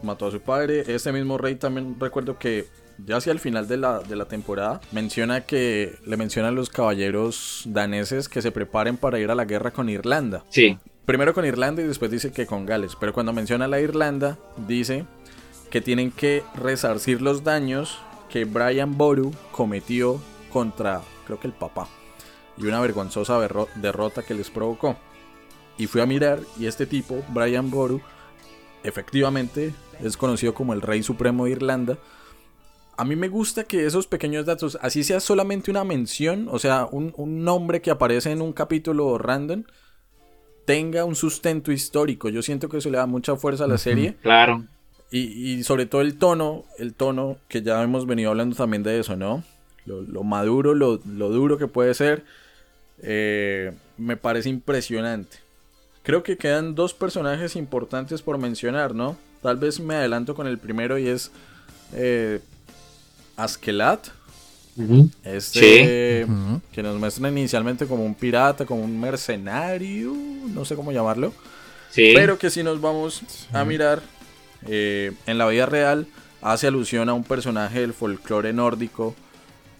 Mató a su padre. Este mismo rey también recuerdo que ya hacia el final de la, de la temporada menciona que le mencionan a los caballeros daneses que se preparen para ir a la guerra con Irlanda. Sí, Primero con Irlanda y después dice que con Gales. Pero cuando menciona la Irlanda, dice que tienen que resarcir los daños que Brian Boru cometió contra, creo que el papá. Y una vergonzosa derrota que les provocó. Y fui a mirar y este tipo, Brian Boru, efectivamente es conocido como el Rey Supremo de Irlanda. A mí me gusta que esos pequeños datos, así sea solamente una mención, o sea, un, un nombre que aparece en un capítulo random, tenga un sustento histórico. Yo siento que eso le da mucha fuerza a la serie. claro. Y, y sobre todo el tono, el tono que ya hemos venido hablando también de eso, ¿no? Lo, lo maduro, lo, lo duro que puede ser, eh, me parece impresionante. Creo que quedan dos personajes importantes por mencionar, ¿no? Tal vez me adelanto con el primero y es eh, Askelat, este que nos muestran inicialmente como un pirata, como un mercenario, no sé cómo llamarlo. Sí, Pero que si nos vamos a mirar eh, en la vida real, hace alusión a un personaje del folclore nórdico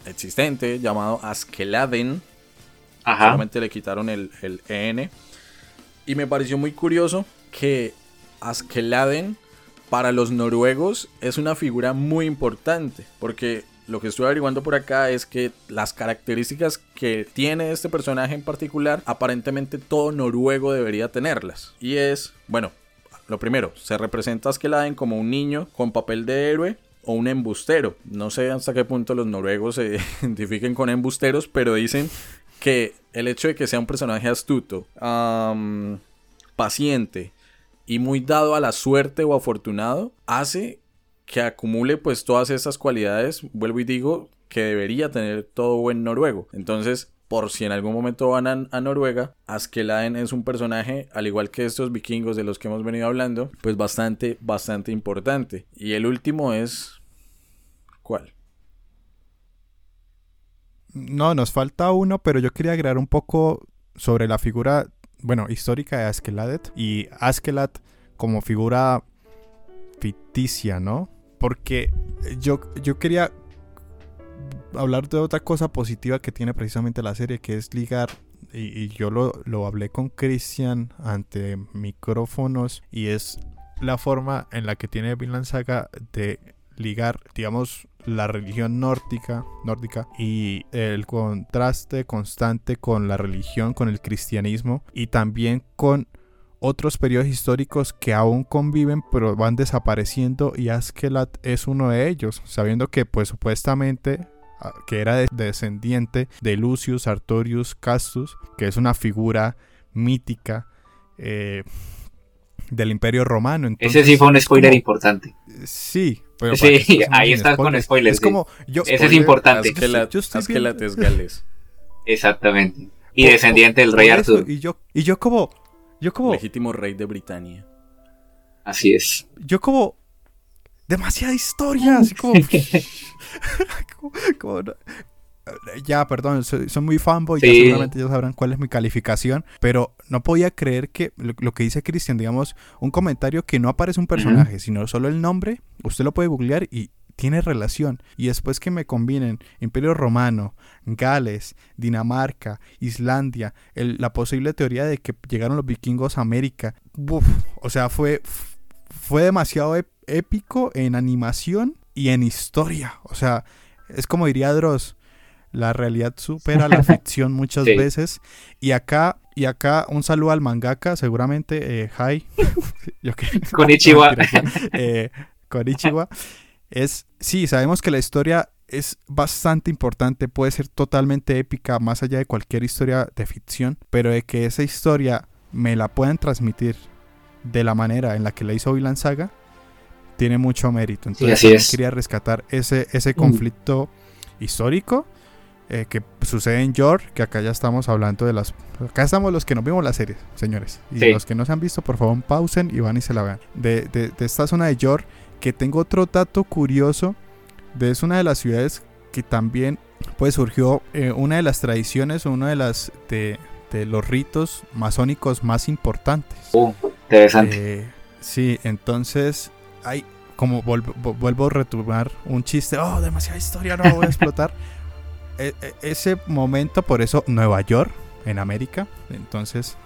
existente llamado Askeladen. ajá. Solamente le quitaron el, el EN. Y me pareció muy curioso que Askeladen para los noruegos es una figura muy importante. Porque lo que estoy averiguando por acá es que las características que tiene este personaje en particular, aparentemente todo noruego debería tenerlas. Y es, bueno, lo primero, se representa a Askeladen como un niño con papel de héroe o un embustero. No sé hasta qué punto los noruegos se identifiquen con embusteros, pero dicen que el hecho de que sea un personaje astuto, paciente y muy dado a la suerte o afortunado, hace que acumule pues todas esas cualidades, vuelvo y digo, que debería tener todo buen noruego. Entonces, por si en algún momento van a, a Noruega, Askeladen es un personaje, al igual que estos vikingos de los que hemos venido hablando, pues bastante, bastante importante. Y el último es... ¿Cuál? No, nos falta uno, pero yo quería agregar un poco sobre la figura, bueno, histórica de Askeladet y Askelat como figura ficticia, ¿no? Porque yo, yo quería hablar de otra cosa positiva que tiene precisamente la serie, que es ligar, y, y yo lo, lo hablé con Christian ante micrófonos, y es la forma en la que tiene Vinland Saga de ligar, digamos, la religión nórdica, nórdica y el contraste constante con la religión, con el cristianismo y también con otros periodos históricos que aún conviven pero van desapareciendo y Askelat es uno de ellos, sabiendo que pues supuestamente ah, que era de- descendiente de Lucius Artorius Castus, que es una figura mítica eh, del Imperio Romano. Ese Entonces, sí fue un spoiler como- importante. Sí, pero Sí, ahí estás con spoilers, Es sí. como yo Ese es importante. Yo estoy Gales. Exactamente. Y por- descendiente del rey eso, Arthur. Y yo y yo como yo como Legítimo rey de Britania. Así es. yo como demasiada historia, así como, como- ya, perdón, soy, soy muy fanboy, ya seguramente ya sabrán cuál es mi calificación, pero no podía creer que lo, lo que dice Cristian, digamos, un comentario que no aparece un personaje, sino solo el nombre, usted lo puede googlear y tiene relación. Y después que me combinen Imperio Romano, Gales, Dinamarca, Islandia, el- la posible teoría de que llegaron los vikingos a América, uf, o sea, fue, fue demasiado ép- épico en animación y en historia. O sea, es como diría Dross, la realidad supera la ficción muchas Sí. veces. Y acá, y acá un saludo al mangaka, seguramente, eh, hi. Yo que- Konnichiwa. Mentira, eh. Es, sí, sabemos que la historia es bastante importante, puede ser totalmente épica, más allá de cualquier historia de ficción, pero de que esa historia me la puedan transmitir de la manera en la que la hizo Vinland Saga, tiene mucho mérito. Entonces, así también es. quería rescatar ese, ese conflicto histórico eh, que sucede en York, que acá ya estamos hablando de las... Acá estamos los que nos vimos la serie, señores. Y Sí. los que no se han visto, por favor, pausen y van y se la vean. De, de- de esta zona de York, que tengo otro dato curioso, de es una de las ciudades que también pues surgió eh, una de las tradiciones, una de las de, de los ritos masónicos más importantes. Uh, interesante. Eh, sí, entonces hay como vuelvo, vu- vuelvo a retomar un chiste, oh, demasiada historia, no voy a explotar. E- e- ese momento, por eso Nueva York, en América, entonces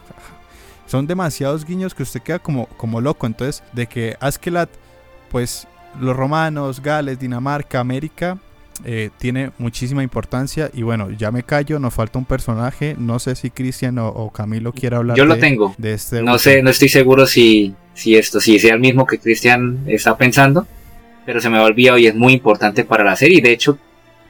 son demasiados guiños que usted queda como, como loco. Entonces, de que Askelat, pues los romanos, Gales, Dinamarca, América, eh, tiene muchísima importancia. Y bueno, ya me callo, nos falta un personaje. No sé si Cristian o, o Camilo quiere hablar Yo lo de- tengo. de este. No sé, no estoy seguro si, si esto, si sea el mismo que Cristian está pensando, pero se me ha olvidado y es muy importante para la serie. De hecho,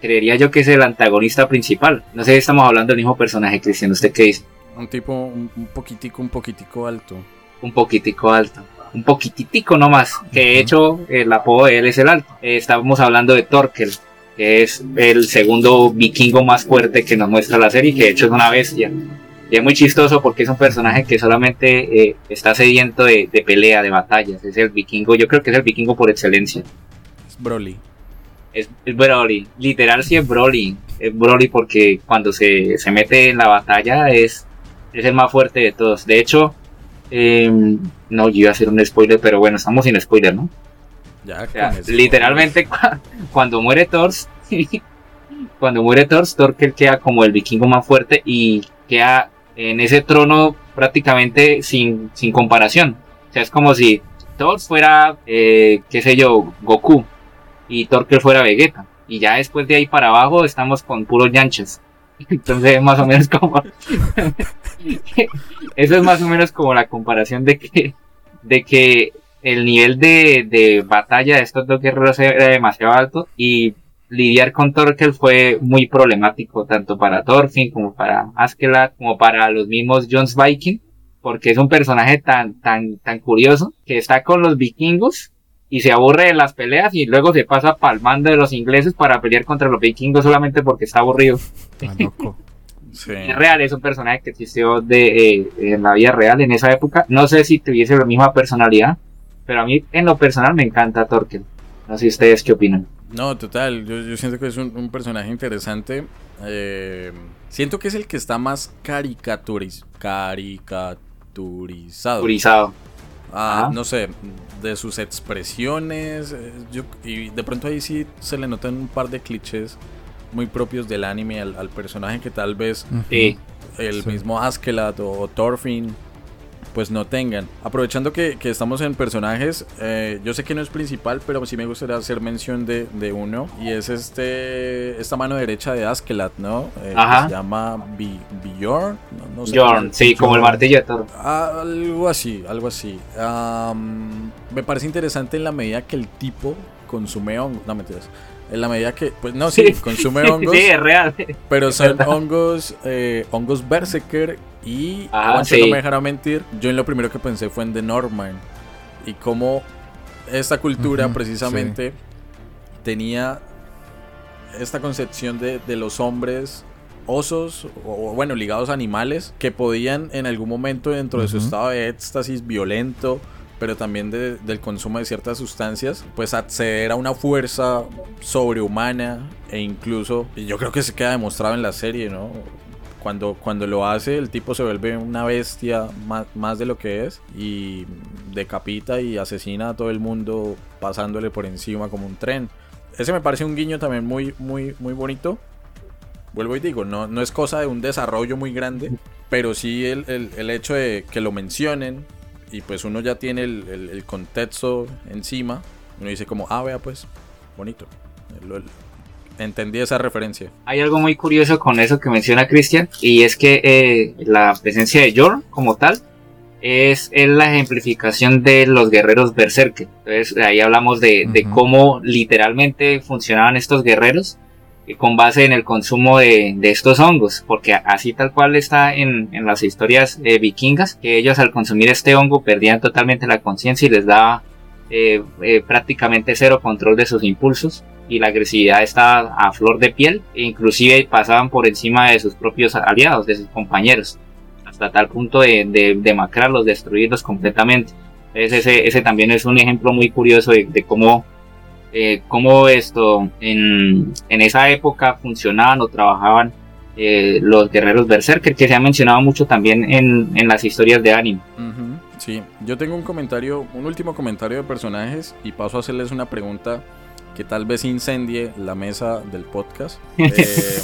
creería yo que es el antagonista principal. No sé si estamos hablando del mismo personaje, Cristian. ¿Usted qué dice? Un tipo un, un poquitico, un poquitico alto. Un poquitico alto. Un poquititico nomás. Que de hecho, el apodo de él es el alto. Eh, estábamos hablando de Torkel, que es el segundo vikingo más fuerte que nos muestra la serie, que de hecho es una bestia. Y es muy chistoso porque es un personaje que solamente eh, está sediento de, de pelea, de batallas. Es el vikingo, yo creo que es el vikingo por excelencia. Es Broly. Es, es Broly. Literal sí es Broly. Es Broly porque cuando se, se mete en la batalla es, es el más fuerte de todos. De hecho, eh, no, yo iba a hacer un spoiler, pero bueno, estamos sin spoiler, ¿no? Ya, O sea, con ese- literalmente cua- cuando muere Thor, cuando muere Thor, Thorkel queda como el vikingo más fuerte y queda en ese trono prácticamente sin, sin comparación. O sea, es como si Thor fuera, eh, qué sé yo, Goku y Thorkel fuera Vegeta. Y ya después de ahí para abajo estamos con puros yanchas. Entonces más o menos como... Eso es más o menos como la comparación de que, de que el nivel de, de batalla de estos dos guerreros era demasiado alto y lidiar con Torkel fue muy problemático tanto para Thorfinn como para Askeladd como para los mismos Jones Viking porque es un personaje tan tan tan curioso que está con los vikingos y se aburre de las peleas y luego se pasa para el mando de los ingleses para pelear contra los vikingos solamente porque está aburrido. Ah, loco. Sí. Es real, es un personaje que existió de, eh, en la vida real en esa época. No sé si tuviese la misma personalidad, pero a mí en lo personal me encanta Torkel. No sé ustedes qué opinan. No, total. Yo, yo siento que es un, un personaje interesante. Eh, siento que es el que está más caricaturiz, caricaturizado. Ah, no sé, de sus expresiones. eh, yo- y de pronto ahí sí se le notan un par de clichés muy propios del anime al, al personaje que tal vez Sí. el Sí. mismo Askeladd o, o Thorfinn pues no tengan. Aprovechando que, que estamos en personajes, eh, yo sé que no es principal, pero sí me gustaría hacer mención de, de uno. Y es este esta mano derecha de Askeladd, ¿no? Eh, que Ajá. se llama Bjorn. No, no sé Jorn, cómo- sí, como el Bjorn. martillo de Thor. Algo así, algo así. Am, me parece interesante en la medida que el tipo consume hongos. No, mentiras. En la medida que, pues no, sí, consume hongos. sí, es real. Pero son verdad. hongos, eh, hongos Berserker y Ah, sí. no me dejará mentir. Yo en lo primero que pensé fue en The Norman y cómo esta cultura precisamente tenía esta concepción de, de los hombres osos o bueno ligados a animales que podían en algún momento dentro de su estado de éxtasis violento pero también de- del consumo de ciertas sustancias, pues acceder a una fuerza sobrehumana e incluso, y yo creo que se queda demostrado en la serie, ¿no? Cuando, cuando lo hace, el tipo se vuelve una bestia más, más de lo que es y decapita y asesina a todo el mundo pasándole por encima como un tren. Ese me parece un guiño también muy, muy, muy bonito. Vuelvo y digo, no, no es cosa de un desarrollo muy grande, pero sí el, el- el hecho de que lo mencionen y pues uno ya tiene el, el- el contexto encima, uno dice como, ah, vea pues, bonito. Entendí esa referencia. Hay algo muy curioso con eso que menciona Christian y es que eh, la presencia de Jorn como tal es, es la ejemplificación de los guerreros berserker. Entonces ahí hablamos de, de cómo literalmente funcionaban estos guerreros con base en el consumo de, de estos hongos, porque así tal cual está en, en las historias eh, vikingas, que ellos al consumir este hongo perdían totalmente la conciencia y les daba eh, eh, prácticamente cero control de sus impulsos y la agresividad estaba a flor de piel e inclusive pasaban por encima de sus propios aliados, de sus compañeros, hasta tal punto de, de destruirlos completamente. Entonces ese, ese también es un ejemplo muy curioso de, de cómo, eh, cómo esto en, en esa época funcionaban o trabajaban eh, los guerreros berserker, que se ha mencionado mucho también en, en las historias de anime. Sí, yo tengo un comentario, un último comentario de personajes y paso a hacerles una pregunta que tal vez incendie la mesa del podcast. Eh,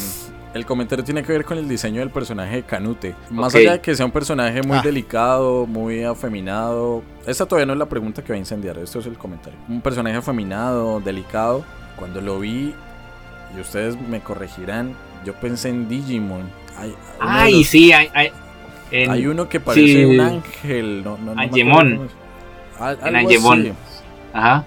el comentario tiene que ver con el diseño del personaje de Canute. Más allá de que sea un personaje muy Ah. delicado, muy afeminado. Esta todavía no es la pregunta que va a incendiar, esto es el comentario. Un personaje afeminado, delicado. Cuando lo vi, y ustedes me corregirán, yo pensé en Digimon. Ay, los- sí, hay, hay, en- hay uno que parece sí. un ángel. No, no, no Angemon. Al- En Angemon. así. ajá.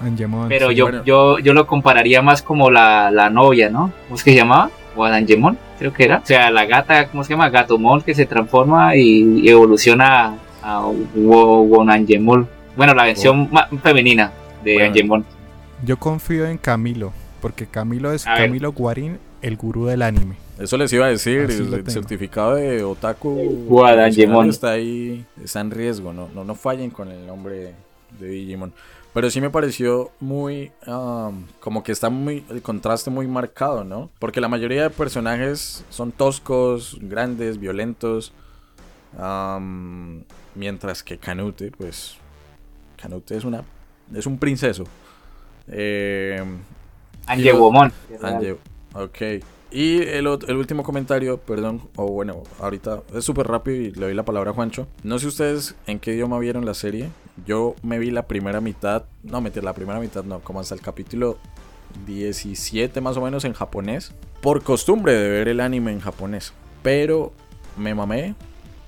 Angemon, Pero sí. yo, bueno. yo, yo lo compararía más como la, la novia, ¿no? ¿Cómo es que se llamaba? Guadangemon, creo que era. O sea, la gata, ¿cómo se llama? Gatomon que se transforma y, evoluciona a Wonangemon. Bueno, la versión femenina de Bueno. Angemon. Yo confío en Camilo, porque Camilo es A ver. Camilo Guarín, el gurú del anime. Eso les iba a decir. Así El, certificado de Otaku Guadangemon. está ahí. Está en riesgo. No, no, no fallen con el nombre de Digimon. Pero sí me pareció muy. um, como que está muy. El contraste muy marcado, ¿no? Porque la mayoría de personajes son toscos, grandes, violentos. um, mientras que Canute, pues. Canute es una. Es un princeso. Eh, Angemon. Ange- ok. Y el, el último comentario, perdón, o bueno, ahorita es súper rápido y le doy la palabra a Juancho. No sé ustedes en qué idioma vieron la serie. Yo me vi la primera mitad, no, meter la primera mitad, no, como hasta el capítulo 17 más o menos en japonés. Por costumbre de ver el anime en japonés. Pero me mamé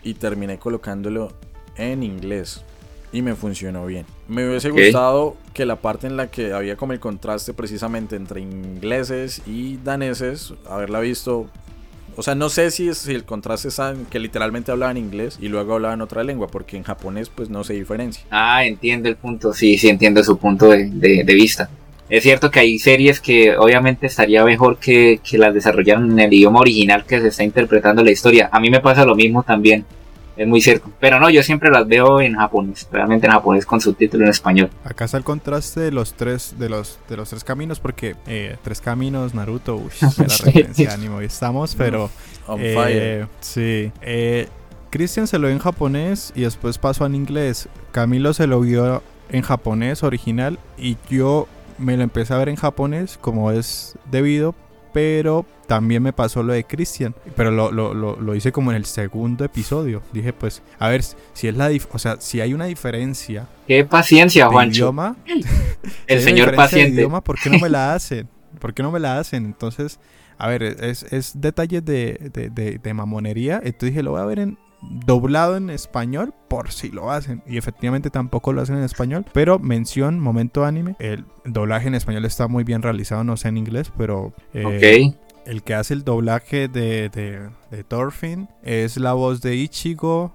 y terminé colocándolo en inglés. Y me funcionó bien. Me hubiese gustado que la parte en la que había como el contraste precisamente entre ingleses y daneses, haberla visto. O sea, no sé si, es- si el contraste en que literalmente hablaban inglés y luego hablaban otra lengua, porque en japonés pues no se diferencia. Ah, entiendo el punto. Sí, sí, entiendo su punto de, de- de vista. Es cierto que hay series que obviamente estaría mejor que, que las desarrollaran en el idioma original que se está interpretando la historia. A mí me pasa lo mismo también. Es muy cierto. Pero no, yo siempre las veo en japonés. Realmente en japonés con subtítulo en español. Acá está el contraste de los tres, de los, de los tres caminos, porque eh, tres caminos, Naruto, uy, la referencia de anime estamos, pero On eh, fire. sí. Eh, Christian se lo vio en japonés y después pasó en inglés. Camilo se lo vio en japonés original y yo me lo empecé a ver en japonés como es debido, pero también me pasó lo de Christian, pero lo, lo, lo, lo hice como en el segundo episodio. Dije, pues, a ver si es la, dif- o sea, si hay una diferencia Qué paciencia, Juancho. idioma, El señor de paciente. idioma, ¿por qué no me la hacen? ¿Por qué no me la hacen? Entonces, a ver, es, es detalles de, de, de- de mamonería. Entonces dije, lo voy a ver en doblado en español por si lo hacen. Y efectivamente tampoco lo hacen en español. Pero mención, momento anime. El doblaje en español está muy bien realizado, no sé en inglés, pero... eh, el que hace el doblaje de, de, de Thorfinn es la voz de Ichigo.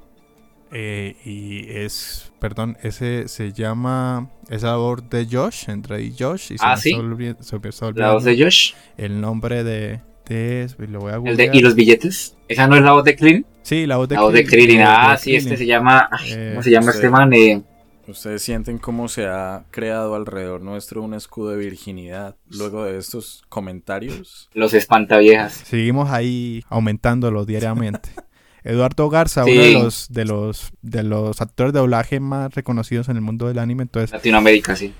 eh, y es, perdón, ese se llama, es la voz de Josh, entre y Josh. Y se Ah, me ¿sí? está olvi- se me está La voz de Josh. El nombre de, de lo voy a El de. ¿Y los billetes? ¿Esa no es la voz de Krillin? Sí, la voz de La voz de Krillin, Krillin. Ah, de sí, este Krillin. se llama. Eh, ¿Cómo se llama este man? Eh, ¿Ustedes sienten cómo se ha creado alrededor nuestro un escudo de virginidad luego de estos comentarios? Los espantaviejas. Seguimos ahí aumentándolo diariamente. Eduardo Garza, Sí. uno de los, de los de los actores de doblaje más reconocidos en el mundo del anime, entonces Latinoamérica, sí.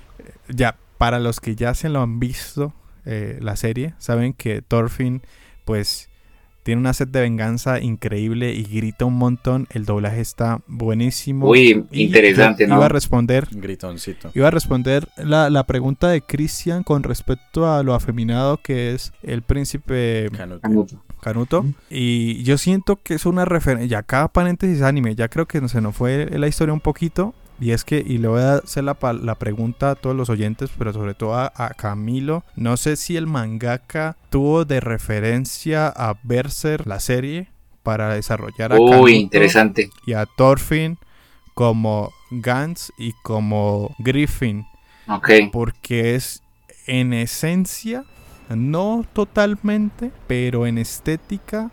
ya para los que ya se lo han visto eh, la serie, saben que Thorfinn pues tiene una sed de venganza increíble y grita un montón, el doblaje está buenísimo. Uy, interesante. Iba a responder Gritoncito. Iba a responder la, la pregunta de Christian con respecto a lo afeminado que es el príncipe Canuto. Canuto. Canuto. Y yo siento que es una referencia. Ya cada paréntesis anime, ya creo que se nos fue la historia un poquito. Y es que, y le voy a hacer la, pregunta a todos los oyentes, pero sobre todo a, a Camilo. No sé si el mangaka tuvo de referencia a Berserk, la serie, para desarrollar a Uy, interesante. y a Thorfinn como Gans y como Griffin Ok. porque es en esencia, no totalmente, pero en estética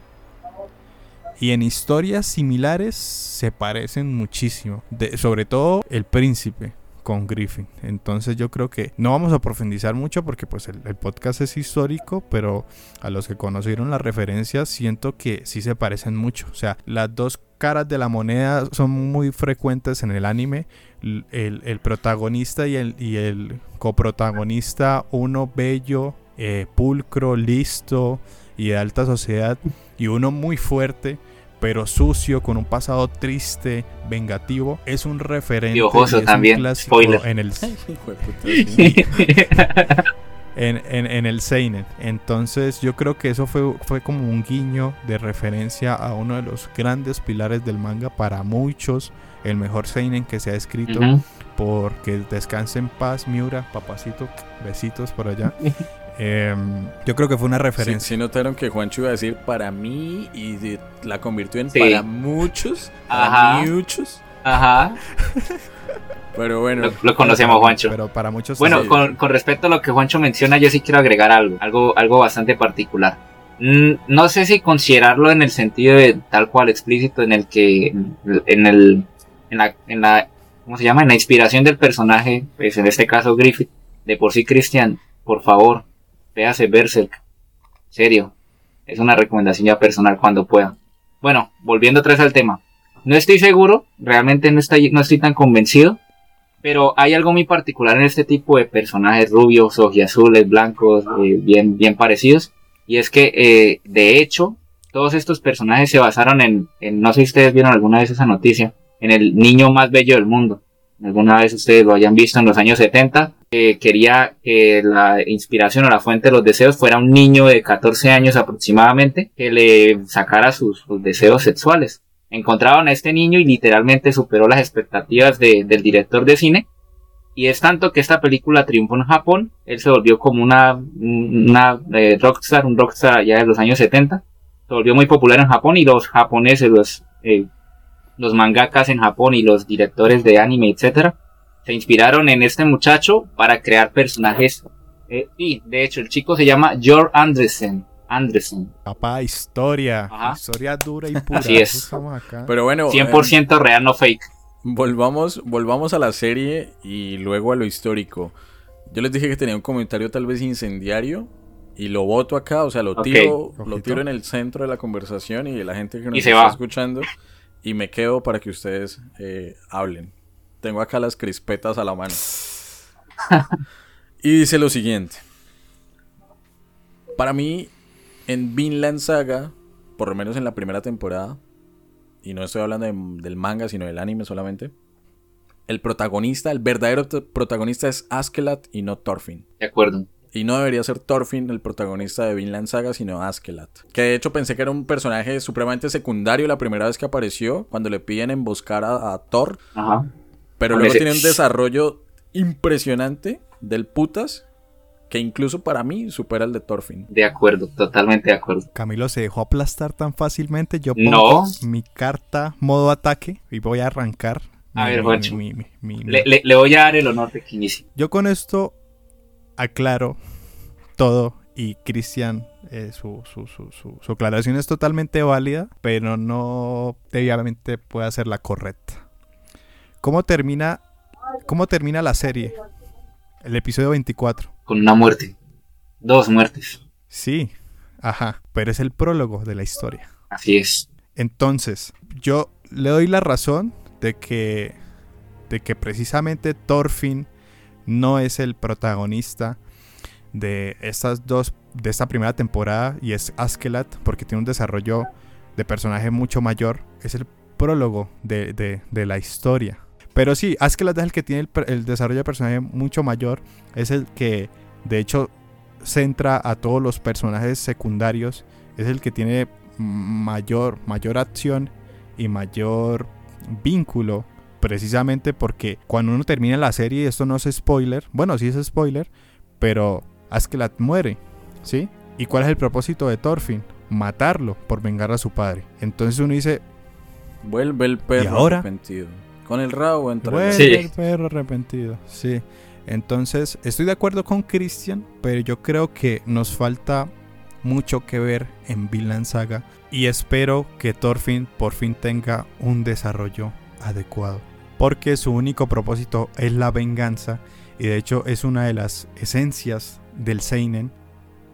y en historias similares se parecen muchísimo. Sobre todo el príncipe con Griffin. Entonces yo creo que no vamos a profundizar mucho porque pues el, podcast es histórico, pero a los que conocieron las referencias siento que sí se parecen mucho. O sea, las dos caras de la moneda son muy frecuentes en el anime. El, el protagonista y el, y el coprotagonista, uno bello, eh, pulcro, listo y de alta sociedad, y uno muy fuerte, pero sucio, con un pasado triste, vengativo, es un referente. Y es un también, clásico spoiler. En el, Hijo de puta, sí. en, en- en el Seinen. Entonces yo creo que eso fue, fue como un guiño de referencia a uno de los grandes pilares del manga para muchos, el mejor Seinen que se ha escrito. Porque descanse en paz, Miura, papacito, besitos por allá. Em, yo creo que fue una Sí, referencia. sí notaron que Juancho iba a decir para mí y de- la convirtió en Sí. para muchos. Para Ajá. muchos. Ajá. Pero bueno, Lo, lo conocemos, Juancho. Pero para muchos Bueno, Sí. con, con respecto a lo que Juancho menciona, yo sí quiero agregar algo, algo, algo bastante particular. Mm, No sé si considerarlo en el sentido de tal cual explícito, en el que, en el, en la, en la, ¿cómo se llama? En la inspiración del personaje, pues en este caso Griffith, de por sí Christian, por favor, véase Berserk, serio, es una recomendación ya personal cuando pueda. Bueno, volviendo vez al tema, no estoy seguro, realmente no estoy, no estoy tan convencido, pero hay algo muy particular en este tipo de personajes rubios, ojiazules, blancos, eh, bien, bien parecidos. Y es que, eh, de hecho, todos estos personajes se basaron en, en, no sé si ustedes vieron alguna vez esa noticia, en el niño más bello del mundo. Alguna vez ustedes lo hayan visto en los años 70, que quería que la inspiración o la fuente de los deseos fuera un niño de 14 años aproximadamente, que le sacara sus, deseos sexuales encontraron a este niño y literalmente superó las expectativas de- del director de cine. Y es tanto que esta película triunfó en Japón, él se volvió como una, eh, rockstar, un rockstar allá de los años 70. Se volvió muy popular en Japón y los japoneses, los, eh, los mangakas en Japón y los directores de anime, etcétera, se inspiraron en este muchacho para crear personajes. eh, y de hecho el chico se llama George Anderson. Anderson. Papá, historia. Ajá. Historia dura y pura. Así es. Eso Estamos acá. pero bueno, eh, 100% real, no fake. volvamos, volvamos a la serie y luego a lo histórico. Yo les dije que tenía un comentario tal vez incendiario y lo voto acá, o sea, lo tiro, lo tiro en el centro de la conversación y de la gente que nos Y está va. escuchando y me quedo para que ustedes eh, hablen. Tengo acá las crispetas a la mano. y dice lo siguiente. Para mí, en Vinland Saga, por lo menos en la primera temporada, y no estoy hablando de- del manga, sino del anime solamente, el protagonista, el verdadero protagonista es Askeladd y no Thorfinn. De acuerdo. Y no debería ser Thorfinn el protagonista de Vinland Saga, sino Askeladd. Que de hecho pensé que era un personaje supremamente secundario la primera vez que apareció, cuando le piden emboscar a, a Thor. Ajá. Pero luego ese- tiene un desarrollo impresionante del putas, que incluso para mí supera el de Thorfinn. De acuerdo, totalmente de acuerdo. Camilo se dejó aplastar tan fácilmente. Yo No. pongo mi carta modo ataque y voy a arrancar. A mi- ver, mi- mi- mi- mi- Le, le- le voy a dar el honor de que inicie. Yo con esto aclaro todo y Cristian, eh, su, su, su, su- su aclaración es totalmente válida, pero no debidamente puede ser la correcta. ¿Cómo termina ¿Cómo termina la serie? El episodio 24. Con una muerte. Dos muertes. Sí, ajá, pero es el prólogo de la historia. Así es. Entonces, yo le doy la razón de que, de que precisamente Thorfinn no es el protagonista de estas dos, de esta primera temporada y es Askelat porque tiene un desarrollo de personaje mucho mayor. Es el prólogo de, de- la historia. Pero sí, Askelat es el que tiene el, el desarrollo de personaje mucho mayor. Es el que, de hecho, centra a todos los personajes secundarios. Es el que tiene mayor, mayor acción y mayor vínculo. Precisamente porque cuando uno termina la serie, esto no es spoiler. Bueno, sí es spoiler, pero Askelat muere, ¿sí? ¿Y cuál es el propósito de Thorfinn? Matarlo por vengar a su padre. Entonces uno dice, Vuelve el perro ¿Y ahora? arrepentido. Con el rabo entre Vuelve Sí. el perro arrepentido. Sí. Entonces, estoy de acuerdo con Christian, pero yo creo que nos falta mucho que ver en Vinland Saga y espero que Thorfinn por fin tenga un desarrollo adecuado, porque su único propósito es la venganza y de hecho es una de las esencias del seinen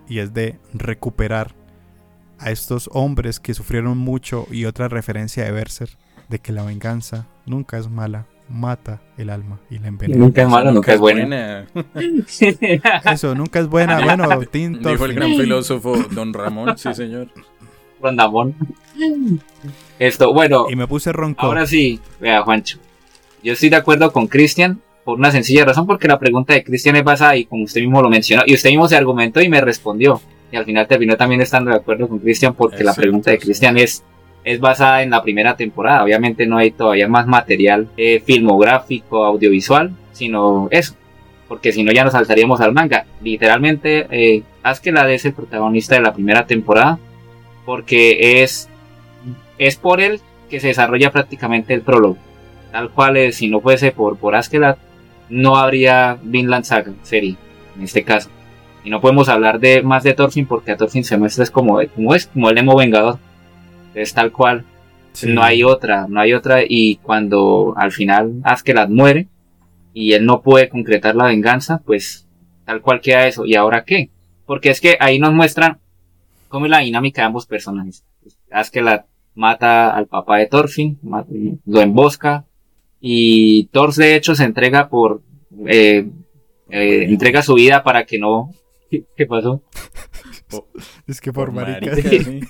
y es de recuperar a estos hombres que sufrieron mucho y otra referencia de Berser de que la venganza nunca es mala, mata el alma y la envenena. Nunca es malo, nunca es bueno. Eso nunca es buena. Bueno, Tim Dijo el gran filósofo Don Ramón, sí señor. Rondamón. Esto, bueno, Y me puse ronco. ahora sí, vea, Juancho. Yo estoy de acuerdo con Cristian por una sencilla razón, porque la pregunta de Cristian es basada, y como usted mismo lo mencionó, y usted mismo se argumentó y me respondió. Y al final terminó también estando de acuerdo con Cristian, porque la pregunta de. Cristian es, es basada en la primera temporada. Obviamente no hay todavía más material eh, filmográfico, audiovisual, sino eso. Porque si no ya nos saltaríamos al manga. Literalmente, eh, Askeladd es el protagonista de la primera temporada, porque es, es por él que se desarrolla prácticamente el prólogo. Tal cual, es, si no fuese por, por Askeladd, no habría Vinland Saga serie, en este caso. Y no podemos hablar de más de Thorfinn porque a Thorfinn se muestra es como, como es, como el emo vengador. Es tal cual, Sí. no hay otra, no hay otra. Y cuando al final Askeladd muere y él no puede concretar la venganza, pues tal cual queda eso. ¿Y ahora qué? Porque es que ahí nos muestran cómo es la dinámica de ambos personajes. Askeladd mata al papá de Thorfinn, lo embosca y Thor de hecho se entrega por eh, eh, entrega su vida para que no ¿qué, qué pasó? Es que por, marica. sí.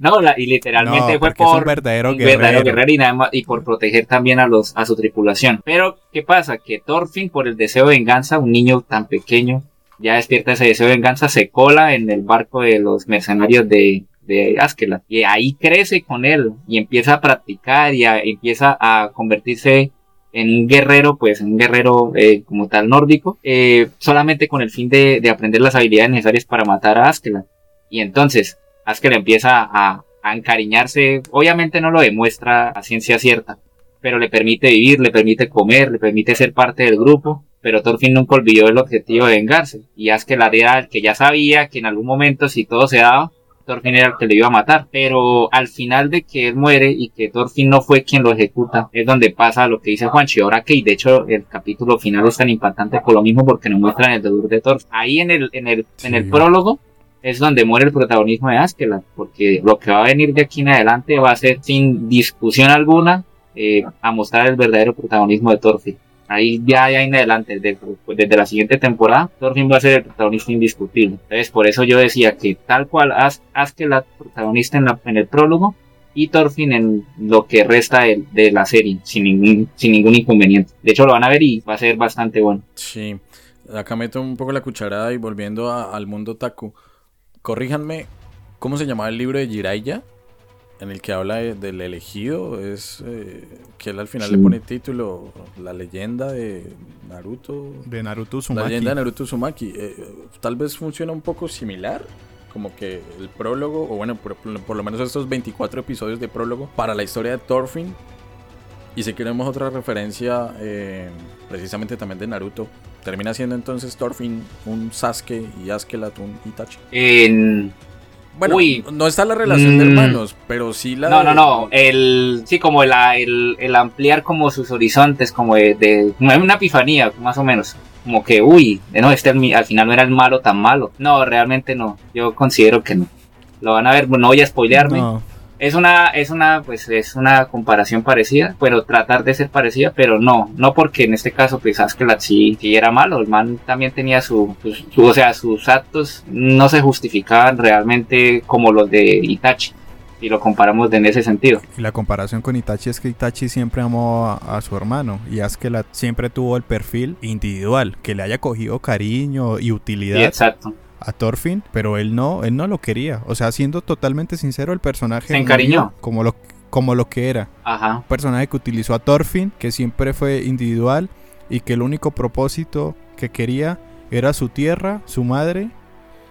No, la- y literalmente No, fue un por verdadero un verdadero guerrero. guerrero y nada más y por proteger también a los a su tripulación. Pero qué pasa que Thorfinn por el deseo de venganza, un niño tan pequeño ya despierta ese deseo de venganza, se cola en el barco de los mercenarios de de Askeladd y ahí crece con él y empieza a practicar y a- empieza a convertirse en un guerrero, pues un guerrero eh, como tal nórdico, eh, solamente con el fin de, de aprender las habilidades necesarias para matar a Askeladd. Y entonces Askeladd empieza a, a encariñarse, obviamente no lo demuestra a ciencia cierta, pero le permite vivir, le permite comer, le permite ser parte del grupo, pero Thorfinn nunca olvidó el objetivo de vengarse, y Askeladd era el que ya sabía que en algún momento si todo se daba, Thorfinn era el que le iba a matar, pero al final de que él muere y que Thorfinn no fue quien lo ejecuta, es donde pasa lo que dice Juancho, y ahora que y de hecho el capítulo final es tan impactante por lo mismo porque nos muestran el dolor de Thorfinn. Ahí en el, en el, en el prólogo es donde muere el protagonismo de Askeladd, porque lo que va a venir de aquí en adelante va a ser sin discusión alguna eh, a mostrar el verdadero protagonismo de Thorfinn. Ahí ya, ya en adelante, desde, la siguiente temporada, Thorfinn va a ser el protagonista indiscutible. Entonces, por eso yo decía que tal cual As Askeladd protagonista en, la- en el prólogo y Thorfinn en lo que resta de, la serie, sin ningún, sin ningún inconveniente. De hecho, lo van a ver y va a ser bastante bueno. Sí, acá meto un poco la cucharada y volviendo al mundo taku. Corríjanme, ¿cómo se llamaba el libro de Jiraiya? En el que habla de- del elegido, es eh, que él al final Sí. le pone título La leyenda de Naruto. De Naruto La Uzumaki. leyenda de Naruto Uzumaki. Eh, tal vez funciona un poco similar. Como que el prólogo, o bueno, por, por lo menos estos 24 episodios de prólogo para la historia de Thorfinn. Y si queremos otra referencia, eh, precisamente también de Naruto, termina siendo entonces Thorfinn un Sasuke y Askeladd un Itachi. En- Bueno, Uy. no está la relación de Mm. hermanos, pero sí la No, de- no, no. El, sí, como el, el, el ampliar como sus horizontes, como de, de una epifanía, más o menos. Como que, uy, no, este al final no era el malo tan malo. No, realmente no. Yo considero que no. Lo van a ver, no voy a spoilearme. No, Es una, es una, pues es una comparación parecida, pero tratar de ser parecida, pero no, no porque en este caso pues Askeladd sí, sí era malo, el man también tenía su, pues, su- o sea, sus actos no se justificaban realmente como los de Itachi, y lo comparamos en ese sentido. Y la comparación con Itachi es que Itachi siempre amó a, a su hermano y Askeladd siempre tuvo el perfil individual, que le haya cogido cariño y Sí, utilidad exacto. A Thorfinn, pero él no, él no lo quería. O sea, siendo totalmente sincero, el personaje Se encariñó. murió como lo, como lo que era. Ajá. Un personaje que utilizó a Thorfinn, que siempre fue individual y que el único propósito que quería era su tierra, su madre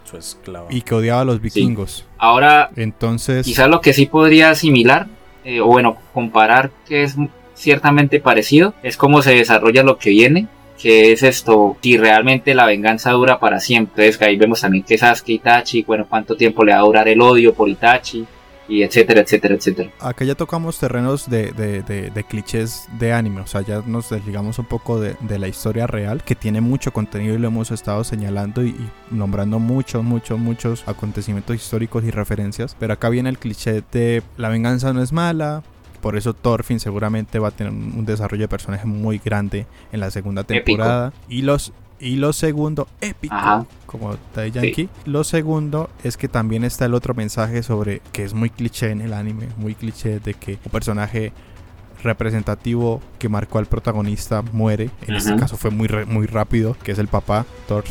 Su esclava. y que odiaba a los vikingos. Ahora, Entonces, quizás lo que sí podría asimilar, eh, o bueno, comparar que es ciertamente parecido, es cómo se desarrolla lo que viene, que es esto, si realmente la venganza dura para siempre. Entonces que ahí vemos también que Sasuke Itachi, bueno, cuánto tiempo le va a durar el odio por Itachi, y etcétera, etcétera, etcétera. acá ya tocamos terrenos de, de- de- de clichés de anime, o sea, ya nos desligamos un poco de, la historia real, que tiene mucho contenido y lo hemos estado señalando y, y nombrando muchos, muchos, muchos acontecimientos históricos y referencias, pero acá viene el cliché de la venganza no es mala. Por eso Thorfinn seguramente va a tener un desarrollo de personaje muy grande en la segunda Épico. temporada. Y los y lo segundo, épico, Ajá. como Daddy Yankee. Lo segundo es que también está el otro mensaje sobre que es muy cliché en el anime, muy cliché de que un personaje representativo que marcó al protagonista muere. En este caso fue muy, muy rápido, que es el papá, Thor,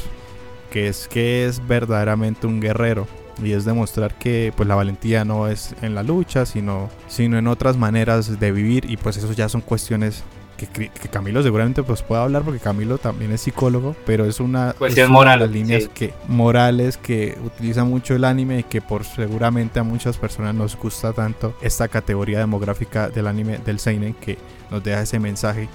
que es que es verdaderamente un guerrero. Y es demostrar que pues la valentía no es en la lucha, sino, sino en otras maneras de vivir. Y pues eso ya son cuestiones que, que Camilo seguramente pues puede hablar porque Camilo también es psicólogo, pero es una Cuestión es una de moral, las líneas sí. que morales que utiliza mucho el anime y que por seguramente a muchas personas nos gusta tanto esta categoría demográfica del anime del seinen que nos deja ese mensaje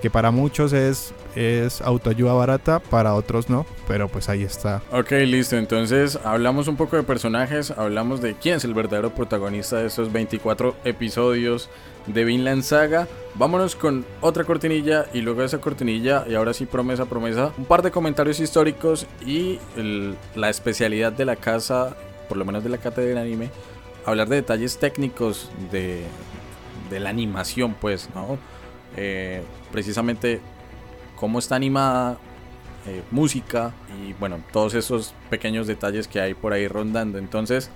que para muchos es es autoayuda barata, para otros no, pero pues ahí está. Ok, listo. Entonces hablamos un poco de personajes, hablamos de quién es el verdadero protagonista de estos 24 episodios de Vinland Saga. Vámonos con otra cortinilla y luego esa cortinilla, y ahora sí promesa, promesa, un par de comentarios históricos y la especialidad de la casa, por lo menos de la cátedra de anime, hablar de detalles técnicos de, de la animación, pues, ¿no? Eh, precisamente cómo está animada, eh, música y bueno, todos esos pequeños detalles que hay por ahí rondando. Entonces,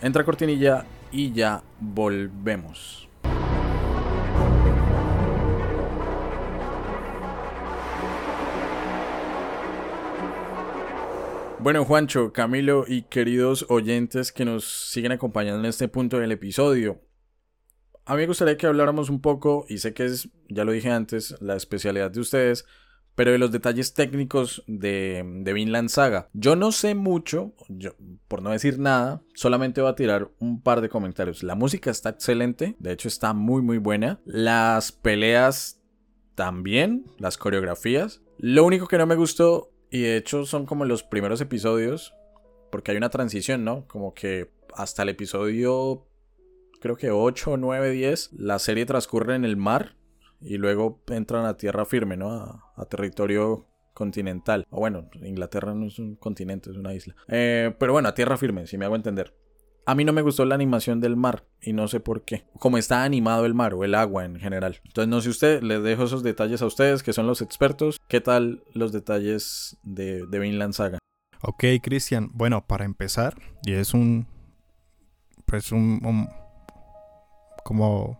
entra cortinilla y ya volvemos. Bueno, Juancho, Camilo y queridos oyentes que nos siguen acompañando en este punto del episodio. A mí me gustaría que habláramos un poco, y sé que es, ya lo dije antes, la especialidad de ustedes, pero de los detalles técnicos de, de Vinland Saga. Yo no sé mucho, yo, por no decir nada, solamente voy a tirar un par de comentarios. La música está excelente, de hecho está muy muy buena. Las peleas también, las coreografías. Lo único que no me gustó, y de hecho son como los primeros episodios, porque hay una transición, ¿no? Como que hasta el episodio, creo que 8, 9, 10, la serie transcurre en el mar y luego entran a tierra firme, ¿no? A, territorio continental. O bueno, Inglaterra no es un continente, es una isla. Eh, pero bueno, a tierra firme, si me hago entender. A mí no me gustó la animación del mar y no sé por qué. Como está animado el mar o el agua en general. Entonces no sé usted, les dejo esos detalles a ustedes que son los expertos. ¿Qué tal los detalles de, de Vinland Saga? Ok, Cristian. Bueno, para empezar, y es un. Pues un- como.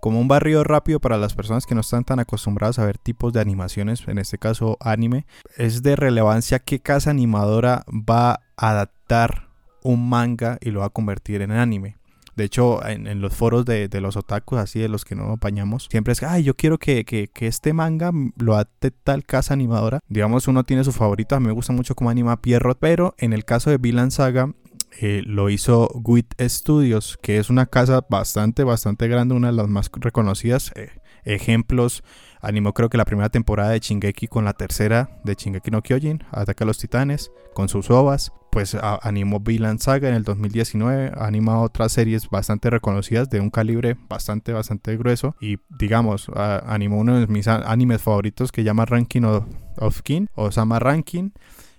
Como un barrio rápido para las personas que no están tan acostumbradas a ver tipos de animaciones, en este caso anime. Es de relevancia qué casa animadora va a adaptar un manga y lo va a convertir en anime. De hecho, en, los foros de, los otakus, así de los que no nos bañamos, siempre es ay, yo quiero que, que- este manga lo adapte tal casa animadora. Digamos, uno tiene su favorito, a mí me gusta mucho cómo anima Pierrot, pero en el caso de Vinland Saga, eh, lo hizo WIT Studios, que es una casa bastante, bastante grande, una de las más reconocidas. Eh, ejemplos, Animó creo que la primera temporada de Shingeki con la tercera de Shingeki no Kyojin, Ataca a los Titanes, con sus ovas. Pues a- animó Vinland Saga en el 2019, ha animado otras series bastante reconocidas de un calibre bastante, bastante grueso. Y digamos, a- animó uno de mis animes favoritos que llama Ranking of, of King, o Sama Ranking,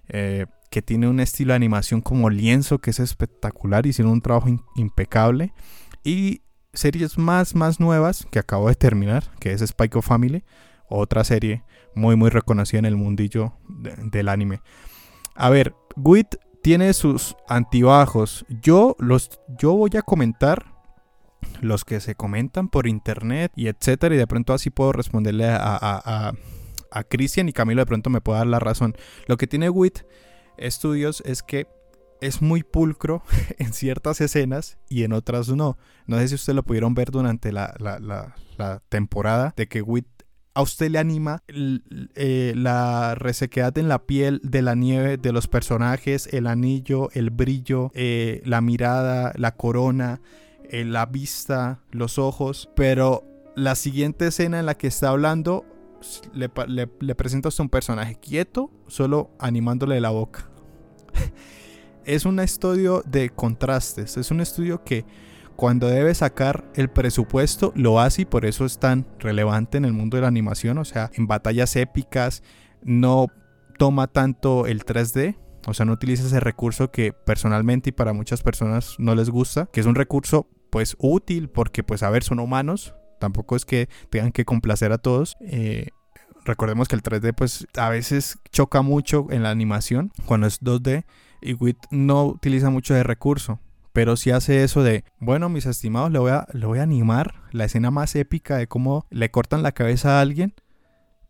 eh, que tiene un estilo de animación como lienzo que es espectacular, hicieron un trabajo impecable. Y series más, más nuevas que acabo de terminar, que es Spike of Family, otra serie muy, muy reconocida en el mundillo de- del anime. A ver, WIT tiene sus antibajos. Yo, los, yo voy a comentar los que se comentan por internet y etcétera, y de pronto así puedo responderle a, a, a, a Cristian y Camilo de pronto me puede dar la razón. Lo que tiene WIT Studios es que es muy pulcro en ciertas escenas y en otras no. No sé si ustedes lo pudieron ver durante la, la, temporada de que WIT a usted le anima eh, la resequedad en la piel de la nieve de los personajes, el anillo, el brillo, eh, la mirada, la corona, eh, la vista, los ojos. Pero la siguiente escena en la que está hablando le, le, le presenta a un personaje quieto, solo animándole la boca. es un estudio de contrastes, es un estudio que cuando debe sacar el presupuesto lo hace y por eso es tan relevante en el mundo de la animación, o sea, en batallas épicas no toma tanto el 3D, o sea, no utiliza ese recurso que personalmente y para muchas personas no les gusta, que es un recurso pues útil porque pues a ver, son humanos, tampoco es que tengan que complacer a todos. eh, recordemos que el 3D pues a veces choca mucho en la animación cuando es 2D y WIT no utiliza mucho de recurso. Pero sí hace eso de, bueno, mis estimados, le voy, a, le voy a animar la escena más épica de cómo le cortan la cabeza a alguien.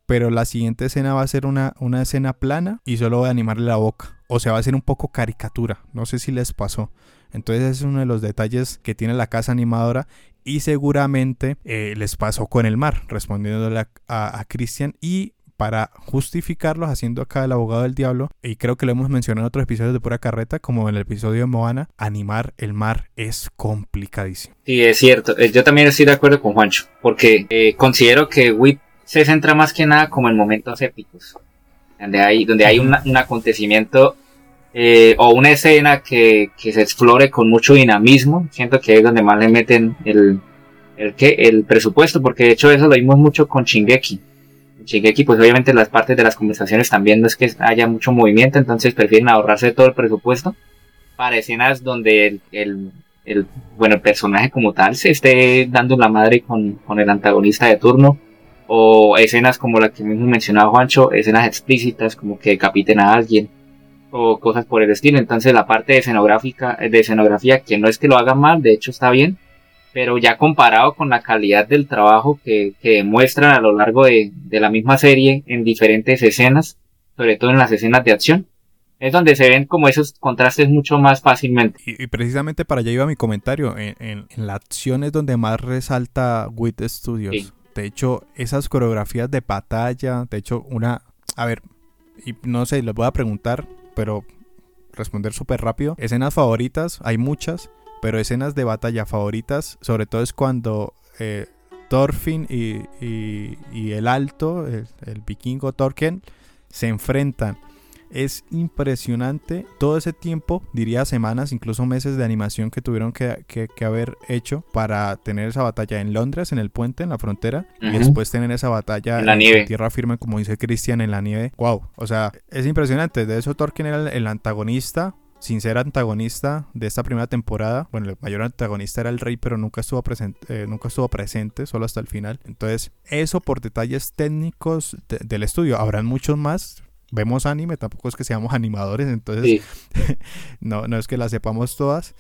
Pero la siguiente escena va a ser una, una escena plana y solo voy a animarle la boca. O sea, va a ser un poco caricatura. No sé si les pasó. Entonces es uno de los detalles que tiene la casa animadora. Y seguramente eh, les pasó con el mar, respondiéndole a, a, a Christian. Y para justificarlos, haciendo acá el abogado del diablo, y creo que lo hemos mencionado en otros episodios de pura carreta, como en el episodio de Moana, animar el mar es complicadísimo. Sí, es cierto. Eh, Yo también estoy de acuerdo con Juancho, porque eh, considero que WIT se centra más que nada como en momentos épicos, donde hay, donde hay una- un acontecimiento eh, o una escena que, que se explore con mucho dinamismo. Siento que es donde más le meten el, el, ¿qué? el presupuesto, porque de hecho eso lo vimos mucho con Shingeki. En Shingeki, pues obviamente las partes de las conversaciones también no es que haya mucho movimiento, entonces prefieren ahorrarse todo el presupuesto para escenas donde el, el, el, bueno, el personaje como tal se esté dando la madre con, con el antagonista de turno. O escenas como la que mismo mencionaba Juancho, escenas explícitas como que decapiten a alguien. O cosas por el estilo. Entonces la parte de escenográfica, de escenografía, que no es que lo hagan mal, de hecho está bien. Pero ya comparado con la calidad del trabajo que, que demuestran a lo largo de, de la misma serie en diferentes escenas, sobre todo en las escenas de acción, es donde se ven como esos contrastes mucho más fácilmente. Y, y precisamente para allá iba mi comentario. En, en- en la acción es donde más resalta WIT Studios. Sí. De hecho, esas coreografías de batalla, de hecho, una... A ver, y no sé, les voy a preguntar, pero responder súper rápido. Escenas favoritas, hay muchas, pero escenas de batalla favoritas, sobre todo es cuando eh, Thorfinn y, el alto, el, el vikingo Thorken, se enfrentan. Es impresionante todo ese tiempo, diría semanas, incluso meses de animación que tuvieron que, que- que haber hecho para tener esa batalla en Londres, en el puente, en la frontera, y después tener esa batalla En la nieve. tierra firme, como dice Cristian, en la nieve. Wow, o sea, es impresionante. De eso Torken era el, el antagonista. Sin ser antagonista de esta primera temporada, bueno, el mayor antagonista era el rey, pero nunca estuvo presente, eh, nunca estuvo presente, solo hasta el final. Entonces, eso por detalles técnicos de- del estudio. Habrán muchos más, vemos anime, tampoco es que seamos animadores, entonces Sí. no, no es que las sepamos todas.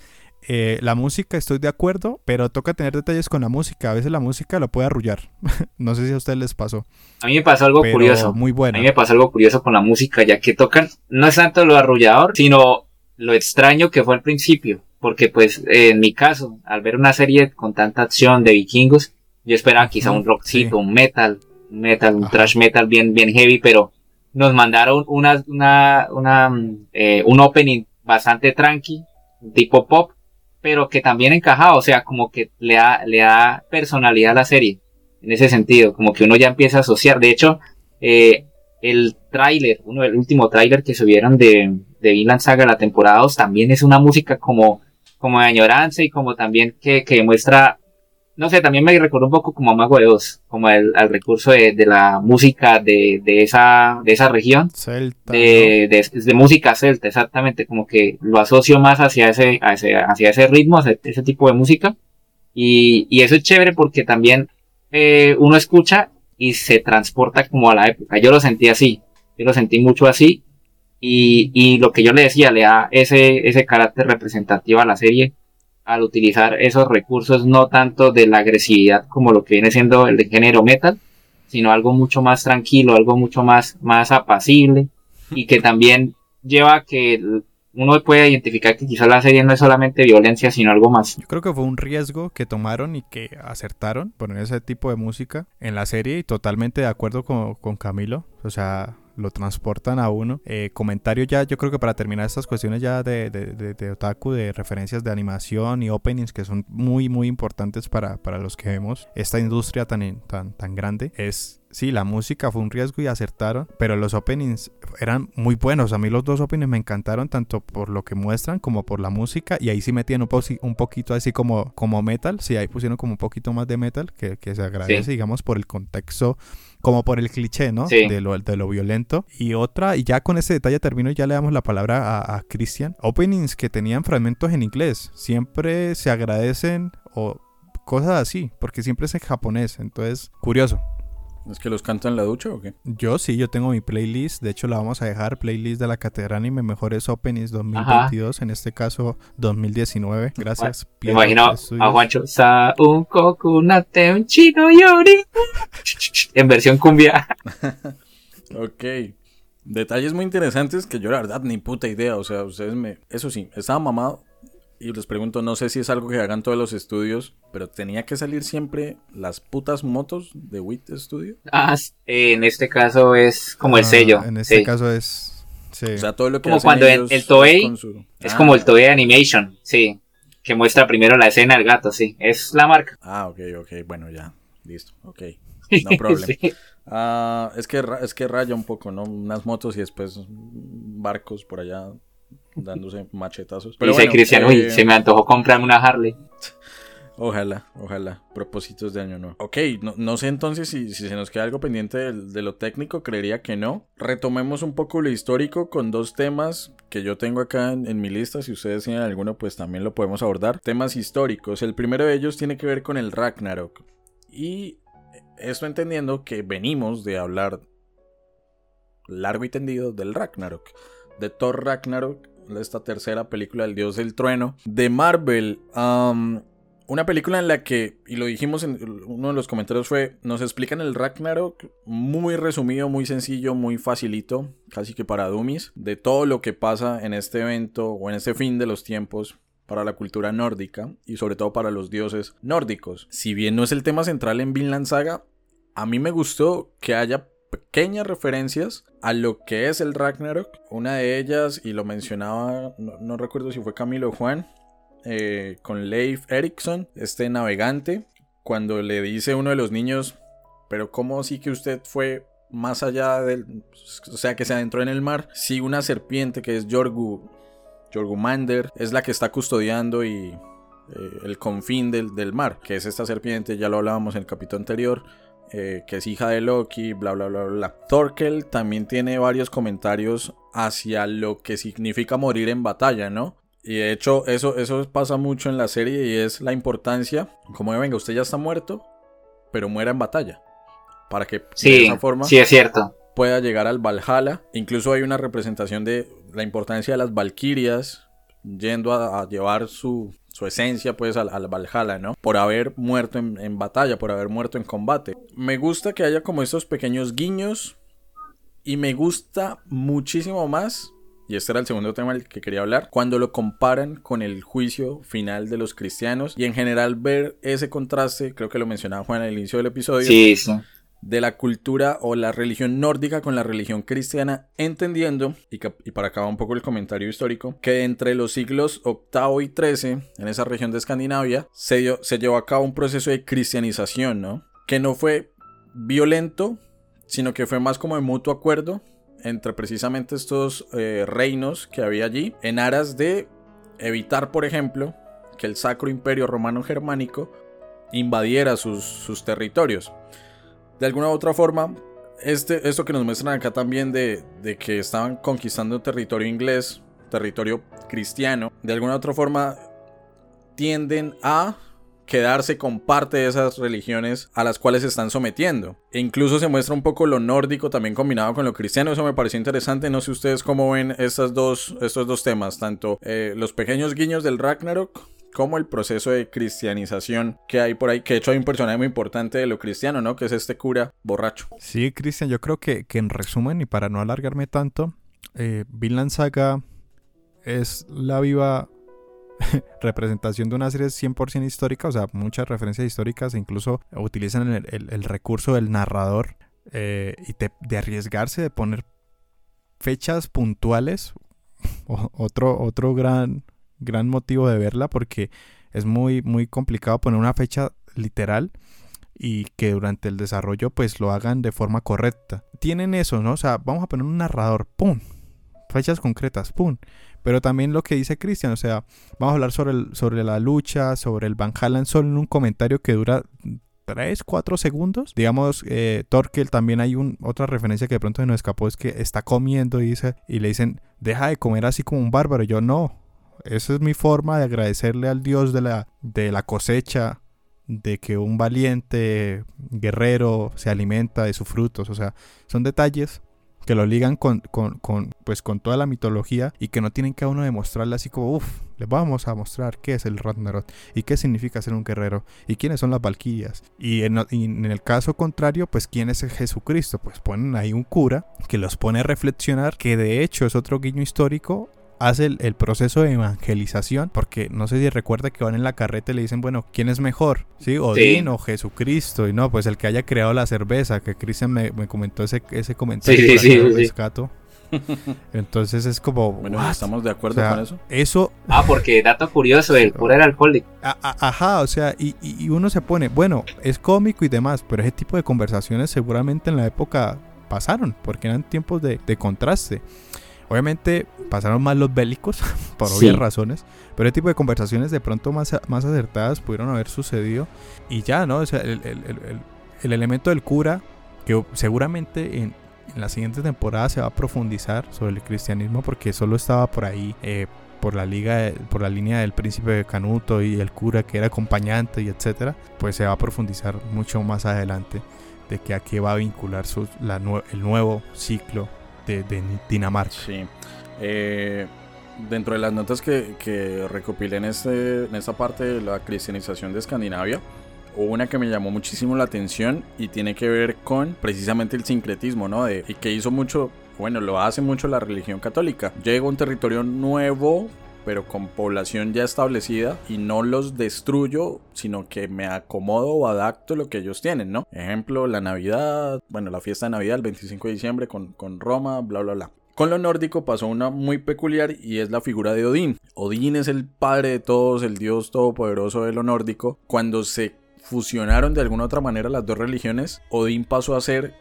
Eh, la música estoy de acuerdo, pero toca tener detalles con la música. A veces la música lo puede arrullar. no sé si a ustedes les pasó. A mí me pasó algo pero curioso. Muy A buena. mí me pasó algo curioso con la música, ya que tocan, no es tanto lo arrullador, sino lo extraño que fue al principio. Porque pues, eh, en mi caso, al ver una serie con tanta acción de vikingos, yo esperaba quizá un rockcito, sí. un metal, un metal, un Ajá. thrash metal bien, bien heavy, pero nos mandaron una, una, una, mm, eh, un opening bastante tranqui, tipo pop, pero que también encajaba, o sea, como que le da, le da personalidad a la serie. en ese sentido, como que uno ya empieza a asociar. De hecho, eh, el tráiler, uno del último tráiler que subieron de, de Vinland Saga la temporada 2 también es una música como, como de añoranza y como también que, que muestra, no sé, también me recuerda un poco como a Mago de Oz, como el, al recurso de, de la música de, de esa, de esa región Celta. de, música celta, exactamente, como que lo asocio más hacia ese, hacia, hacia ese ritmo, hacia ese tipo de música. Y, y eso es chévere porque también eh, uno escucha y se transporta como a la época. Yo lo sentí así, yo lo sentí mucho así. Y, y lo que yo le decía, le da ese, ese carácter representativo a la serie al utilizar esos recursos no tanto de la agresividad como lo que viene siendo el género metal, sino algo mucho más tranquilo, algo mucho más, más apacible y que también lleva a que uno pueda identificar que quizás la serie no es solamente violencia, sino algo más. Yo creo que fue un riesgo que tomaron y que acertaron poner ese tipo de música en la serie y totalmente de acuerdo con, con Camilo. O sea, lo transportan a uno. Eh, comentario ya, yo creo que para terminar estas cuestiones ya de, de, de, de, otaku, de referencias de animación y openings que son muy, muy importantes para, para los que vemos esta industria tan, tan, tan grande, es sí, la música fue un riesgo y acertaron, pero los openings eran muy buenos. A mí los dos openings me encantaron tanto por lo que muestran como por la música y ahí sí metían un, po un poquito así como, como metal, sí, ahí pusieron como un poquito más de metal que, que se agradece, sí. digamos, por el contexto como por el cliché, ¿no? Sí. De, lo, de lo violento. Y otra, y ya con ese detalle termino y ya le damos la palabra a, a Christian. Openings que tenían fragmentos en inglés. Siempre se agradecen o cosas así, porque siempre es en japonés. Entonces, curioso. ¿Es que los cantan en la ducha o qué? Yo sí, yo tengo mi playlist. De hecho, la vamos a dejar. Playlist de la Catedral Anime Mejores Openings 2022. Ajá. En este caso, 2019. Gracias. Me imagino a Juancho. Sa un coconate, un chino yori. en versión cumbia. ok. Detalles muy interesantes que yo la verdad ni puta idea. O sea, ustedes me... Eso sí, estaba mamado. Y les pregunto, no sé si es algo que hagan todos los estudios, pero tenía que salir siempre las putas motos de WIT Studio. Ah, en este caso es como el sello. Ah, en este sí. caso es. Sí. O sea, todo lo que como cuando el, el Toei es, su... es ah. como el Toei Animation, sí. Que muestra primero la escena del gato, sí. Es la marca. Ah, ok, ok. Bueno, ya. Listo. Ok. No problem. sí. uh, es, que, es que raya un poco, ¿no? Unas motos y después barcos por allá dándose machetazos. Pero Dice bueno, Cristian, eh... uy, se me antojó comprarme una Harley. Ojalá, ojalá. Propósitos de año nuevo. Ok, no, no sé entonces si, si, se nos queda algo pendiente de, de, lo técnico, creería que no. Retomemos un poco lo histórico con dos temas que yo tengo acá en, en mi lista. Si ustedes tienen alguno, pues también lo podemos abordar. Temas históricos. El primero de ellos tiene que ver con el Ragnarok. Y esto entendiendo que venimos de hablar largo y tendido del Ragnarok. De Thor Ragnarok esta tercera película del Dios del Trueno de Marvel. Una película en la que, y lo dijimos en uno de los comentarios, fue, nos explican el Ragnarok muy resumido, muy sencillo, muy facilito, casi que para dummies, de todo lo que pasa en este evento o en este fin de los tiempos para la cultura nórdica y sobre todo para los dioses nórdicos. Si bien no es el tema central en Vinland Saga, a mí me gustó que haya pequeñas referencias a lo que es el Ragnarok. Una de ellas, y lo mencionaba, no, recuerdo si fue Camilo o Juan, eh, con Leif Erikson, este navegante, cuando le dice uno de los niños, pero ¿cómo sí que usted fue más allá del... O sea, que se adentró en el mar? Si una serpiente que es Jorgu, Jorgumander, es la que está custodiando y... Eh, el confín del, del mar, que es esta serpiente, ya lo hablábamos en el capítulo anterior, eh, que es hija de Loki, bla, bla, bla, bla. Thorkel también tiene varios comentarios hacia lo que significa morir en batalla, ¿no? Y de hecho, eso, eso pasa mucho en la serie y es la importancia, como de venga, usted ya está muerto, pero muera en batalla. Para que sí, de esa forma sí, es cierto. pueda llegar al Valhalla. Incluso hay una representación de la importancia de las Valquirias yendo a, a llevar su, su esencia pues al, al, Valhalla, ¿no? Por haber muerto en, batalla, por haber muerto en combate. Me gusta que haya como estos pequeños guiños y me gusta muchísimo más, y este era el segundo tema del que quería hablar, cuando lo comparan con el juicio final de los cristianos y en general ver ese contraste, creo que lo mencionaba Juan al inicio del episodio. Sí, sí de la cultura o la religión nórdica con la religión cristiana, entendiendo, y, para acabar un poco el comentario histórico, que entre los siglos VIII y XIII, en esa región de Escandinavia, se, dio, se llevó a cabo un proceso de cristianización, ¿no? que no fue violento, sino que fue más como de mutuo acuerdo entre precisamente estos eh, reinos que había allí, en aras de evitar, por ejemplo, que el Sacro Imperio Romano Germánico invadiera sus, sus territorios. De alguna u otra forma, este, esto que nos muestran acá también de, de que estaban conquistando territorio inglés, territorio cristiano, de alguna u otra forma tienden a quedarse con parte de esas religiones a las cuales se están sometiendo. E incluso se muestra un poco lo nórdico también combinado con lo cristiano. Eso me pareció interesante. No sé ustedes cómo ven estas dos, estos dos temas, tanto eh, los pequeños guiños del Ragnarok como el proceso de cristianización que hay por ahí, que de hecho hay un personaje muy importante de lo cristiano, ¿no? Que es este cura borracho. Sí, Cristian, yo creo que, que, en resumen, y para no alargarme tanto, eh, Vinland Saga es la viva representación de una serie 100% histórica, o sea, muchas referencias históricas, incluso utilizan el, recurso del narrador eh, y te, de arriesgarse, de poner fechas puntuales, otro, otro gran gran motivo de verla porque es muy, muy complicado poner una fecha literal y que durante el desarrollo pues lo hagan de forma correcta. Tienen eso, ¿no? O sea, vamos a poner un narrador, ¡pum! Fechas concretas, ¡pum! Pero también lo que dice Cristian, o sea, vamos a hablar sobre, sobre la lucha, sobre el Van Halen solo en un comentario que dura 3, 4 segundos. Digamos, eh, Torkel también hay un, otra referencia que de pronto se nos escapó, es que está comiendo y, dice, y le dicen, deja de comer así como un bárbaro. yo no, esa es mi forma de agradecerle al Dios de la, de la cosecha, de que un valiente guerrero se alimenta de sus frutos. O sea, son detalles que lo ligan con, con, con, pues, con toda la mitología y que no tienen que uno demostrarle así como, uff, les vamos a mostrar qué es el Ragnarok y qué significa ser un guerrero y quiénes son las valquirias. Y en, el caso contrario, pues quién es Jesucristo. Pues ponen ahí un cura que los pone a reflexionar, que de hecho es otro guiño histórico hace el, el, proceso de evangelización, porque no sé si recuerda que van en la carreta y le dicen, bueno, ¿quién es mejor? ¿Sí? Odín sí. o Jesucristo. Y no, pues el que haya creado la cerveza, que Cristian me, me, comentó ese, ese comentario. Sí, sí, sí, rescato. Entonces es como. Bueno, ¿what? ¿estamos de acuerdo o sea, con eso? Eso. Ah, porque dato curioso, el cura era alcohólico. Ajá, o sea, y, y, uno se pone, bueno, es cómico y demás, pero ese tipo de conversaciones seguramente en la época pasaron, porque eran tiempos de, de contraste. Obviamente pasaron más los bélicos, por sí. obvias razones, pero ese tipo de conversaciones de pronto más, más acertadas pudieron haber sucedido y ya, ¿no? O sea, el, el, el, el elemento del cura, que seguramente en, en, la siguiente temporada se va a profundizar sobre el cristianismo porque solo estaba por ahí. Eh, por la liga por la línea del príncipe Canuto y el cura que era acompañante y etcétera pues se va a profundizar mucho más adelante de que a qué va a vincular su, la, el nuevo ciclo de, Dinamarca. Sí. Eh, dentro de las notas que, que recopilé en, este, en esta parte de la cristianización de Escandinavia, hubo una que me llamó muchísimo la atención y tiene que ver con precisamente el sincretismo, ¿no? De, y que hizo mucho, bueno, lo hace mucho la religión católica. Llega a un territorio nuevo, pero con población ya establecida y no los destruyo, sino que me acomodo o adapto lo que ellos tienen, ¿no? Ejemplo, la Navidad, bueno, la fiesta de Navidad el 25 de diciembre con, con Roma, bla, bla, bla. Con lo nórdico pasó una muy peculiar y es la figura de Odín. Odín es el padre de todos, el dios todopoderoso de lo nórdico. Cuando se fusionaron de alguna otra manera las dos religiones, Odín pasó a ser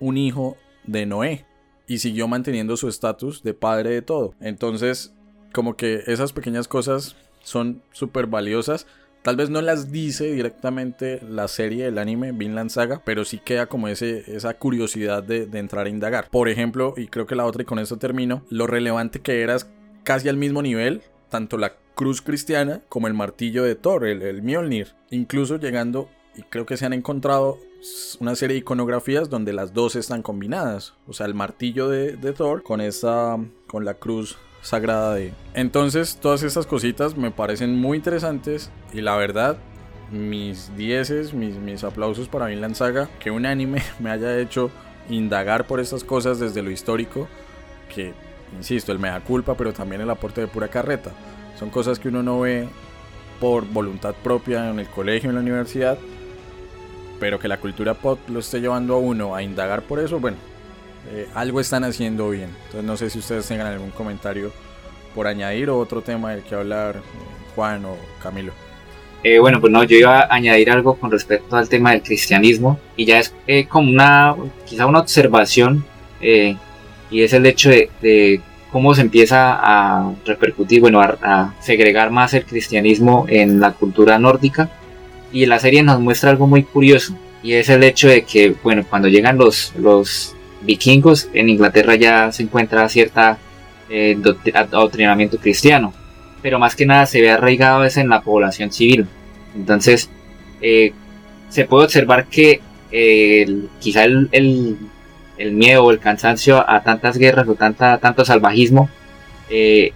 un hijo de Noé y siguió manteniendo su estatus de padre de todo. Entonces, como que esas pequeñas cosas son súper valiosas. Tal vez no las dice directamente la serie, el anime, Vinland Saga, pero sí queda como ese, esa curiosidad de, entrar a indagar. Por ejemplo, y creo que la otra, y con esto termino, lo relevante que era casi al mismo nivel, tanto la cruz cristiana como el martillo de Thor, el, el Mjolnir. Incluso llegando, y creo que se han encontrado una serie de iconografías donde las dos están combinadas. O sea, el martillo de, de Thor con esa, con la cruz sagrada de... Entonces todas estas cositas me parecen muy interesantes y la verdad mis dieces, mis, mis aplausos para Vinland Saga, que un anime me haya hecho indagar por estas cosas desde lo histórico, que insisto, el me da culpa, pero también el aporte de pura carreta. Son cosas que uno no ve por voluntad propia en el colegio, en la universidad, pero que la cultura pop lo esté llevando a uno a indagar por eso, bueno, eh, algo están haciendo bien. Entonces no sé si ustedes tengan algún comentario por añadir o otro tema del que hablar eh, Juan o Camilo. Eh, bueno, pues no, yo iba a añadir algo con respecto al tema del cristianismo y ya es eh, como una, quizá una observación eh, y es el hecho de, cómo se empieza a repercutir, bueno, a, a, segregar más el cristianismo en la cultura nórdica y la serie nos muestra algo muy curioso y es el hecho de que, bueno, cuando llegan los, los vikingos en Inglaterra ya se encuentra cierta eh, adoctrinamiento cristiano pero más que nada se ve arraigado es en la población civil. Entonces, eh, se puede observar que eh, el, quizá el, miedo o el cansancio a tantas guerras o tanta, tanto salvajismo eh,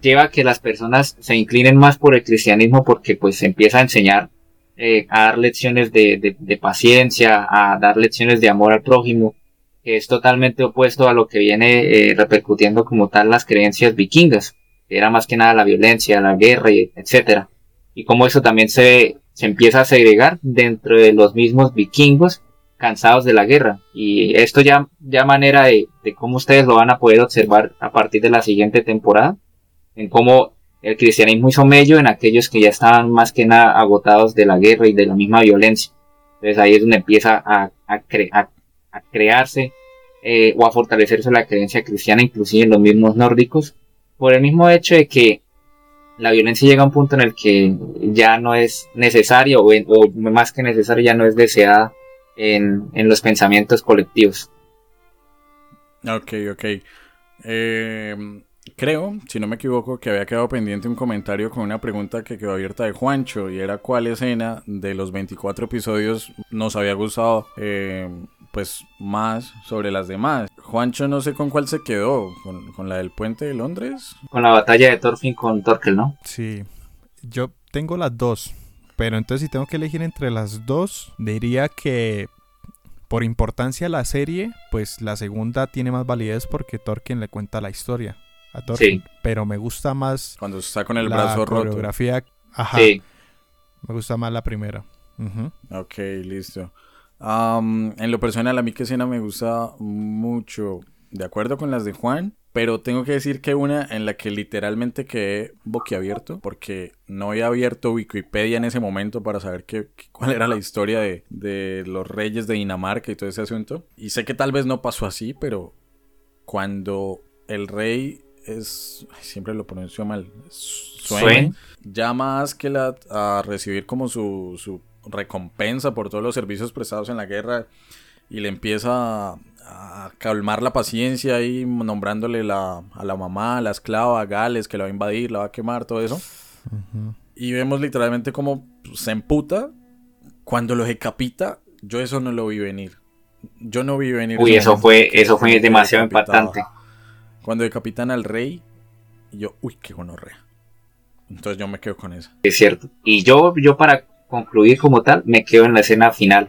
lleva a que las personas se inclinen más por el cristianismo porque pues se empieza a enseñar a dar lecciones de, de, paciencia, a dar lecciones de amor al prójimo, que es totalmente opuesto a lo que viene eh, repercutiendo como tal las creencias vikingas era más que nada la violencia, la guerra, etcétera. Y como eso también se, se empieza a segregar dentro de los mismos vikingos cansados de la guerra. Y esto ya, ya manera de, de cómo ustedes lo van a poder observar a partir de la siguiente temporada, en cómo el cristianismo hizo mello en aquellos que ya estaban más que nada agotados de la guerra y de la misma violencia. Entonces ahí es donde empieza a, a, a, a crearse eh, o a fortalecerse la creencia cristiana, inclusive en los mismos nórdicos, por el mismo hecho de que la violencia llega a un punto en el que ya no es necesario o, más que necesario ya no es deseada en, en, los pensamientos colectivos. Ok, ok. Eh, creo, si no me equivoco, que había quedado pendiente un comentario con una pregunta que quedó abierta de Juancho y era cuál escena de los 24 episodios nos había gustado. Eh, pues más sobre las demás. Juancho no sé con cuál se quedó, con, con, la del puente de Londres. Con la batalla de Thorfinn con Torkel, ¿no? Sí, yo tengo las dos, pero entonces si tengo que elegir entre las dos, diría que por importancia a la serie, pues la segunda tiene más validez porque Torken le cuenta la historia a Thorfinn, sí. pero me gusta más cuando está con el la brazo coreografía, roto. Ajá. Sí. Me gusta más la primera. Uh -huh. Ok, listo. Um, en lo personal, a mí que escena me gusta mucho, de acuerdo con las de Juan, pero tengo que decir que una en la que literalmente quedé boquiabierto, porque no había abierto Wikipedia en ese momento para saber qué, cuál era la historia de, de los reyes de Dinamarca y todo ese asunto. Y sé que tal vez no pasó así, pero cuando el rey es. Siempre lo pronuncio mal. Swain. llama a Askeladd a recibir como su, su recompensa por todos los servicios prestados en la guerra y le empieza a, calmar la paciencia ahí nombrándole la, a la mamá, a la esclava, a Gales que la va a invadir, la va a quemar, todo eso. Uh -huh. Y vemos literalmente como se emputa cuando lo decapita. Yo eso no lo vi venir. Yo no vi venir. Uy, eso fue, eso fue demasiado impactante. Cuando decapitan al rey, yo, uy, qué gonorrea. Entonces yo me quedo con eso. Es cierto. Y yo, yo para concluir como tal, me quedo en la escena final,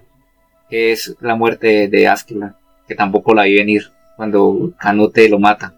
que es la muerte de Askeladd, que tampoco la vi venir cuando Canute lo mata.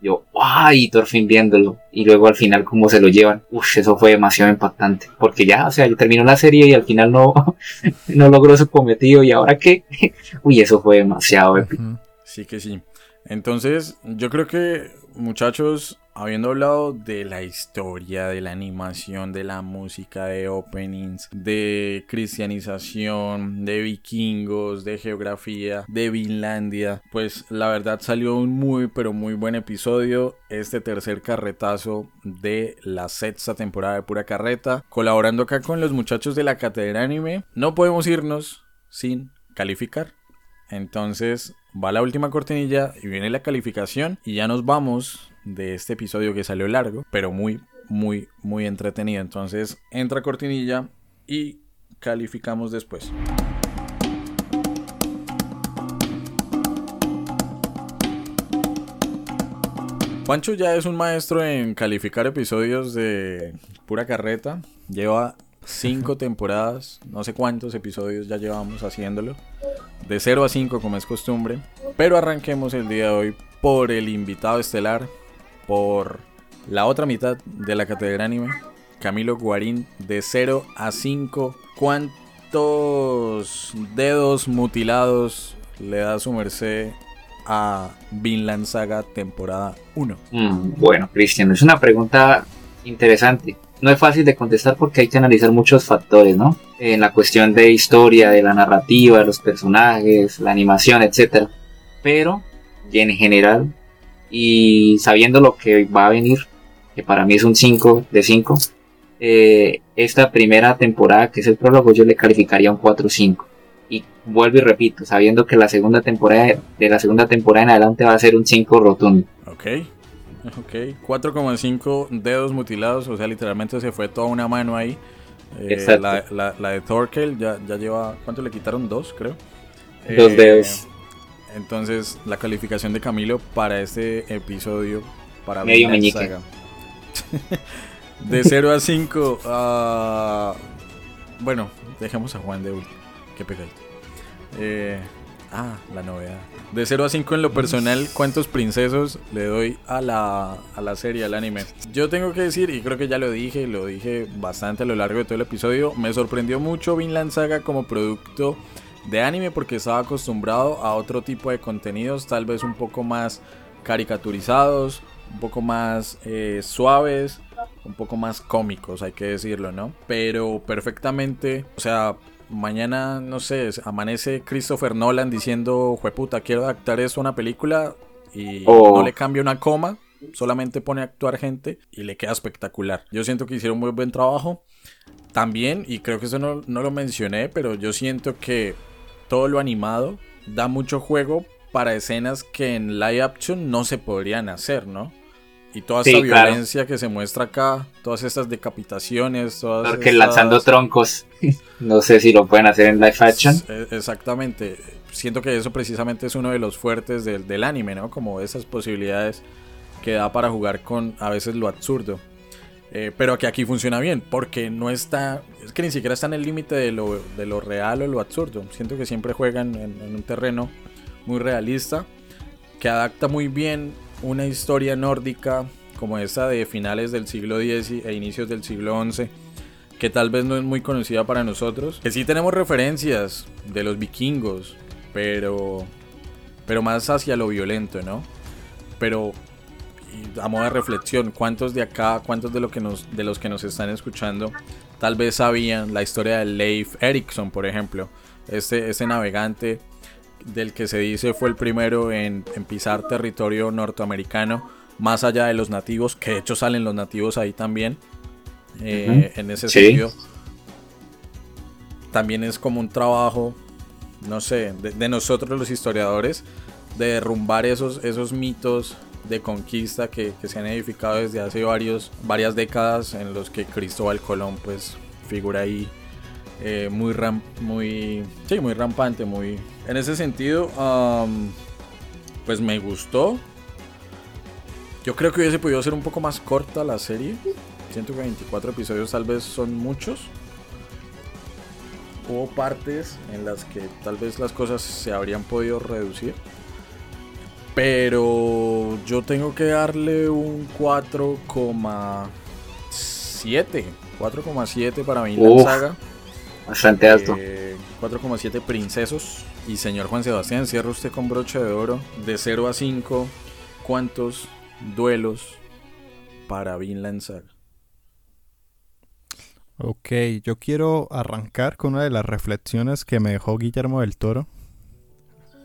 Yo, ¡ay! Thorfinn viéndolo. Y luego al final cómo se lo llevan. Uf, eso fue demasiado impactante. Porque ya, o sea, yo terminó la serie y al final no, no logró su cometido. ¿Y ahora qué? Uy, eso fue demasiado épico. Sí que sí. Entonces, yo creo que, muchachos, habiendo hablado de la historia, de la animación, de la música, de openings, de cristianización, de vikingos, de geografía, de Vinlandia, pues la verdad salió un muy pero muy buen episodio, este tercer carretazo de la sexta temporada de Pura Carreta, colaborando acá con los muchachos de la Cátedra Anime. No podemos irnos sin calificar. Entonces va la última cortinilla y viene la calificación y ya nos vamos de este episodio que salió largo, pero muy, muy, muy entretenido. Entonces entra cortinilla y calificamos después. Pancho ya es un maestro en calificar episodios de pura carreta. Lleva cinco temporadas, no sé cuántos episodios ya llevamos haciéndolo. De 0 a 5 como es costumbre. Pero arranquemos el día de hoy por el invitado estelar, por la otra mitad de la catedral anime, Camilo Guarín, de 0 a 5. ¿Cuántos dedos mutilados le da su merced a Vinland Saga temporada 1? Mm, bueno, Cristian, es una pregunta interesante. No es fácil de contestar porque hay que analizar muchos factores, ¿no? En la cuestión de historia, de la narrativa, de los personajes, la animación, etcétera. Pero, y en general, y sabiendo lo que va a venir, que para mí es un 5 de 5, eh, esta primera temporada, que es el prólogo, yo le calificaría un 4-5. Y vuelvo y repito, sabiendo que la segunda temporada, de la segunda temporada en adelante va a ser un 5 rotundo. Ok. Ok. 4,5 dedos mutilados, o sea, literalmente se fue toda una mano ahí. Eh, Exacto. la, la- la de Torkel ya, ya lleva. ¿Cuánto le quitaron? Dos, creo. Dos Eh, dedos. Entonces, la calificación de Camilo para este episodio. Para Medio meñique. Saga. de 0 a 5. ah, bueno, dejemos a Juan de último. Qué pegadito. Eh, ah, la novedad. De 0 a 5 en lo personal, ¿cuántos princesos le doy a la, a la serie, al anime? Yo tengo que decir, y creo que ya lo dije, lo dije bastante a lo largo de todo el episodio, me sorprendió mucho Vinland Saga como producto de anime porque estaba acostumbrado a otro tipo de contenidos, tal vez un poco más caricaturizados, un poco más eh, suaves, un poco más cómicos, hay que decirlo, ¿no? Pero perfectamente, o sea, mañana, no sé, amanece Christopher Nolan diciendo, jueputa, quiero adaptar eso a una película y Oh. no le cambia una coma, solamente pone a actuar gente y le queda espectacular. Yo siento que hicieron muy buen trabajo. También, y creo que eso no, no lo mencioné, pero yo siento que todo lo animado da mucho juego para escenas que en live action no se podrían hacer, ¿no? Y toda Sí, esta claro. violencia que se muestra acá, todas estas decapitaciones, todas Porque estas- lanzando troncos, no sé si lo pueden hacer en live action. Eh, Exactamente. Siento que eso precisamente es uno de los fuertes del, del anime, ¿no? Como esas posibilidades que da para jugar con a veces lo absurdo. Eh, pero que aquí funciona bien, porque no está. Es que ni siquiera está en el límite de lo, de lo real o lo absurdo. Siento que siempre juegan en, en un terreno muy realista, que adapta muy bien una historia nórdica como esta de finales del siglo X e inicios del siglo XI que tal vez no es muy conocida para nosotros. Que sí tenemos referencias de los vikingos, pero pero más hacia lo violento, ¿no? Pero a modo de reflexión, ¿cuántos de acá, cuántos de, lo que nos, de los que nos están escuchando tal vez sabían la historia de Leif Erikson, por ejemplo? Este, este navegante del que se dice fue el primero en, en pisar territorio norteamericano, más allá de los nativos, que de hecho salen los nativos ahí también. Eh, En ese Sí. sentido, también es como un trabajo, no sé, de, de nosotros los historiadores, de derrumbar esos, esos mitos de conquista que, que se han edificado desde hace varios, varias décadas en los que Cristóbal Colón pues figura ahí eh, muy ram, muy sí, muy rampante, muy en ese sentido pues me gustó. Yo creo que hubiese podido ser un poco más corta la serie. Siento que 24 episodios tal vez son muchos. Hubo partes en las que tal vez las cosas se habrían podido reducir. Pero yo tengo que darle un 4,7. 4,7 para Vinland Uf. Saga. Bastante alto. Eh, 4,7 princesos. Y señor Juan Sebastián, cierra usted con broche de oro. De 0 a 5, ¿cuántos duelos para Vinland Saga? Ok, yo quiero arrancar con una de las reflexiones que me dejó Guillermo del Toro.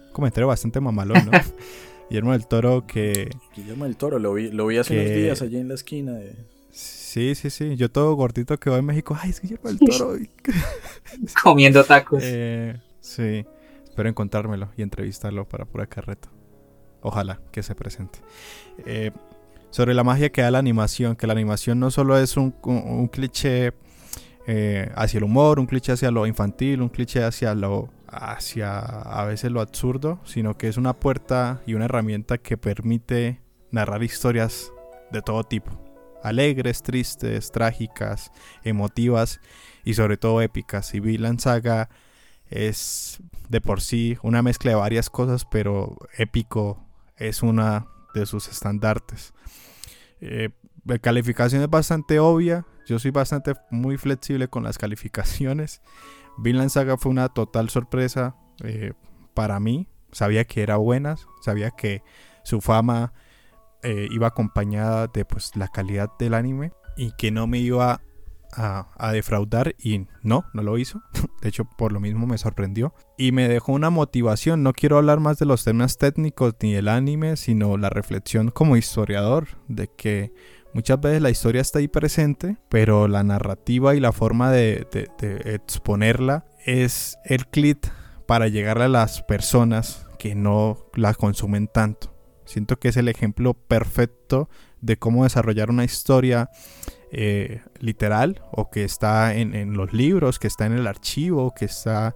Un comentario bastante mamalón, ¿no? Guillermo del Toro que... Guillermo del Toro, lo vi, lo vi hace Que- unos días allí en la esquina. De... Sí, sí, sí. Yo todo gordito que voy en México. Ay, es Guillermo del Toro. Comiendo tacos. Eh, sí. Espero encontrármelo y entrevistarlo para pura carreta. Ojalá que se presente. Eh, sobre la magia que da la animación, que la animación no solo es un, un- un cliché eh, hacia el humor, un cliché hacia lo infantil, un cliché hacia lo hacia a veces lo absurdo, sino que es una puerta y una herramienta que permite narrar historias de todo tipo. Alegres, tristes, trágicas, emotivas y sobre todo épicas. Y Vinland Saga es de por sí una mezcla de varias cosas, pero épico es una de sus estandartes. Eh, la calificación es bastante obvia. Yo soy bastante muy flexible con las calificaciones. Vinland Saga fue una total sorpresa eh, para mí. Sabía que era buena, sabía que su fama eh, iba acompañada de pues la calidad del anime, y que no me iba a, defraudar y no, no lo hizo. De hecho, por lo mismo me sorprendió. Y me dejó una motivación. No quiero hablar más de los temas técnicos ni del anime, sino la reflexión como historiador de que muchas veces la historia está ahí presente, pero la narrativa y la forma de exponerla es el clic para llegar a las personas que no la consumen tanto. Siento que es el ejemplo perfecto de cómo desarrollar una historia eh, literal o que está en, en los libros, que está en el archivo, que está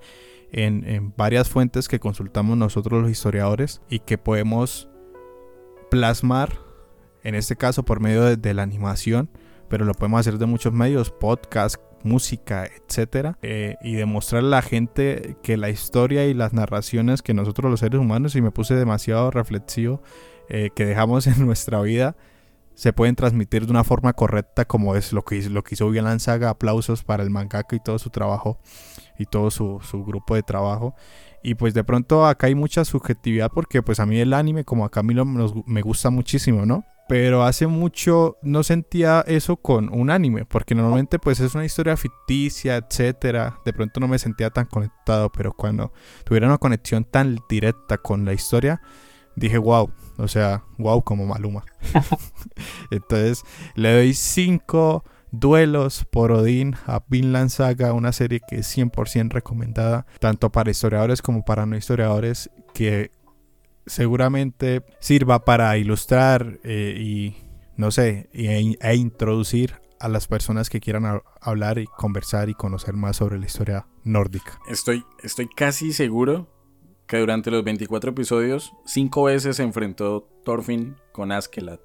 en, en varias fuentes que consultamos nosotros los historiadores y que podemos plasmar, en este caso por medio de, de la animación, pero lo podemos hacer de muchos medios, podcast, música, etcétera, eh, y demostrarle a la gente que la historia y las narraciones que nosotros los seres humanos, y me puse demasiado reflexivo, eh, que dejamos en nuestra vida, se pueden transmitir de una forma correcta como es lo que hizo, lo que hizo Vinland Saga. Aplausos para el mangaka y todo su trabajo y todo su, su grupo de trabajo. Y pues de pronto acá hay mucha subjetividad porque pues a mí el anime como a Camilo nos- me gusta muchísimo, ¿no? Pero hace mucho no sentía eso con un anime, porque normalmente pues es una historia ficticia, etcétera. De pronto no me sentía tan conectado, pero cuando tuviera una conexión tan directa con la historia, dije wow, o sea, wow como Maluma. Entonces le doy 5 duelos por Odín a Vinland Saga, una serie que es 100% recomendada, tanto para historiadores como para no historiadores, que seguramente sirva para ilustrar eh, y, no sé, e, e introducir a las personas que quieran ha- hablar y conversar y conocer más sobre la historia nórdica. Estoy, estoy casi seguro que durante los 24 episodios, cinco veces se enfrentó Thorfinn con Askelat.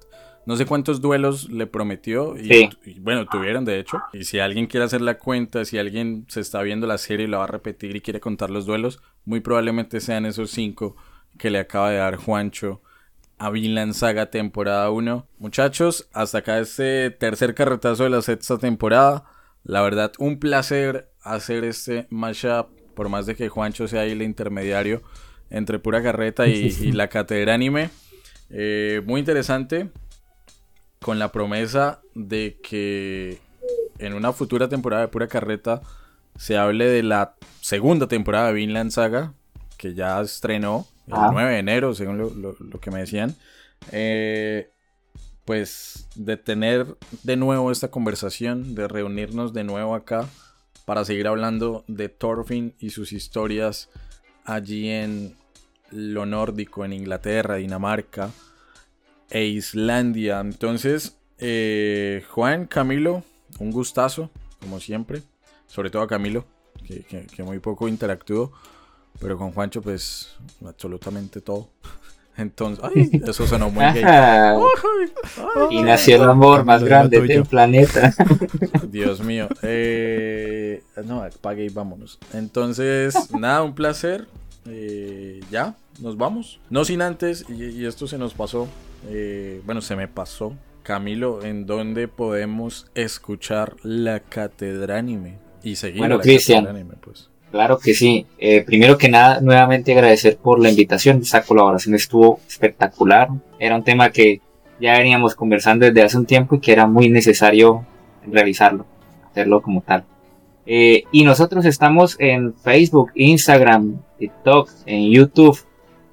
No sé cuántos duelos le prometió y, Sí. y bueno, tuvieron de hecho. Y si alguien quiere hacer la cuenta, si alguien se está viendo la serie y la va a repetir y quiere contar los duelos, muy probablemente sean esos cinco que le acaba de dar Juancho a Vinland Saga temporada 1. Muchachos, hasta acá este tercer carretazo de la sexta temporada. La verdad, un placer hacer este mashup, por más de que Juancho sea el intermediario entre pura carreta y, y la cátedra anime. Eh, muy interesante, con la promesa de que en una futura temporada de pura carreta se hable de la segunda temporada de Vinland Saga, que ya estrenó el Ah. 9 de enero, según lo, lo- lo que me decían. Eh, pues de tener de nuevo esta conversación, de reunirnos de nuevo acá para seguir hablando de Thorfinn y sus historias allí en lo nórdico, en Inglaterra, Dinamarca e Islandia. Entonces, eh, Juan, Camilo, un gustazo, como siempre. Sobre todo a Camilo, que, que- que muy poco interactúo. Pero con Juancho, pues, absolutamente todo. Entonces, ay, eso sonó muy gay. Y nació el amor más grande del planeta. Dios mío. Eh, no, apague y vámonos. Entonces, nada, un placer. Eh, ya, nos vamos. No sin antes, y, y esto se nos pasó. eh, bueno, se me pasó. Camilo, ¿en dónde podemos escuchar la Catedra Anime? Y seguir Bueno, la Cristian. Anime, pues. Claro que sí. Eh, primero que nada, nuevamente agradecer por la invitación. Esta colaboración estuvo espectacular. Era un tema que ya veníamos conversando desde hace un tiempo y que era muy necesario realizarlo, hacerlo como tal. Eh, y nosotros estamos en Facebook, Instagram, TikTok, en YouTube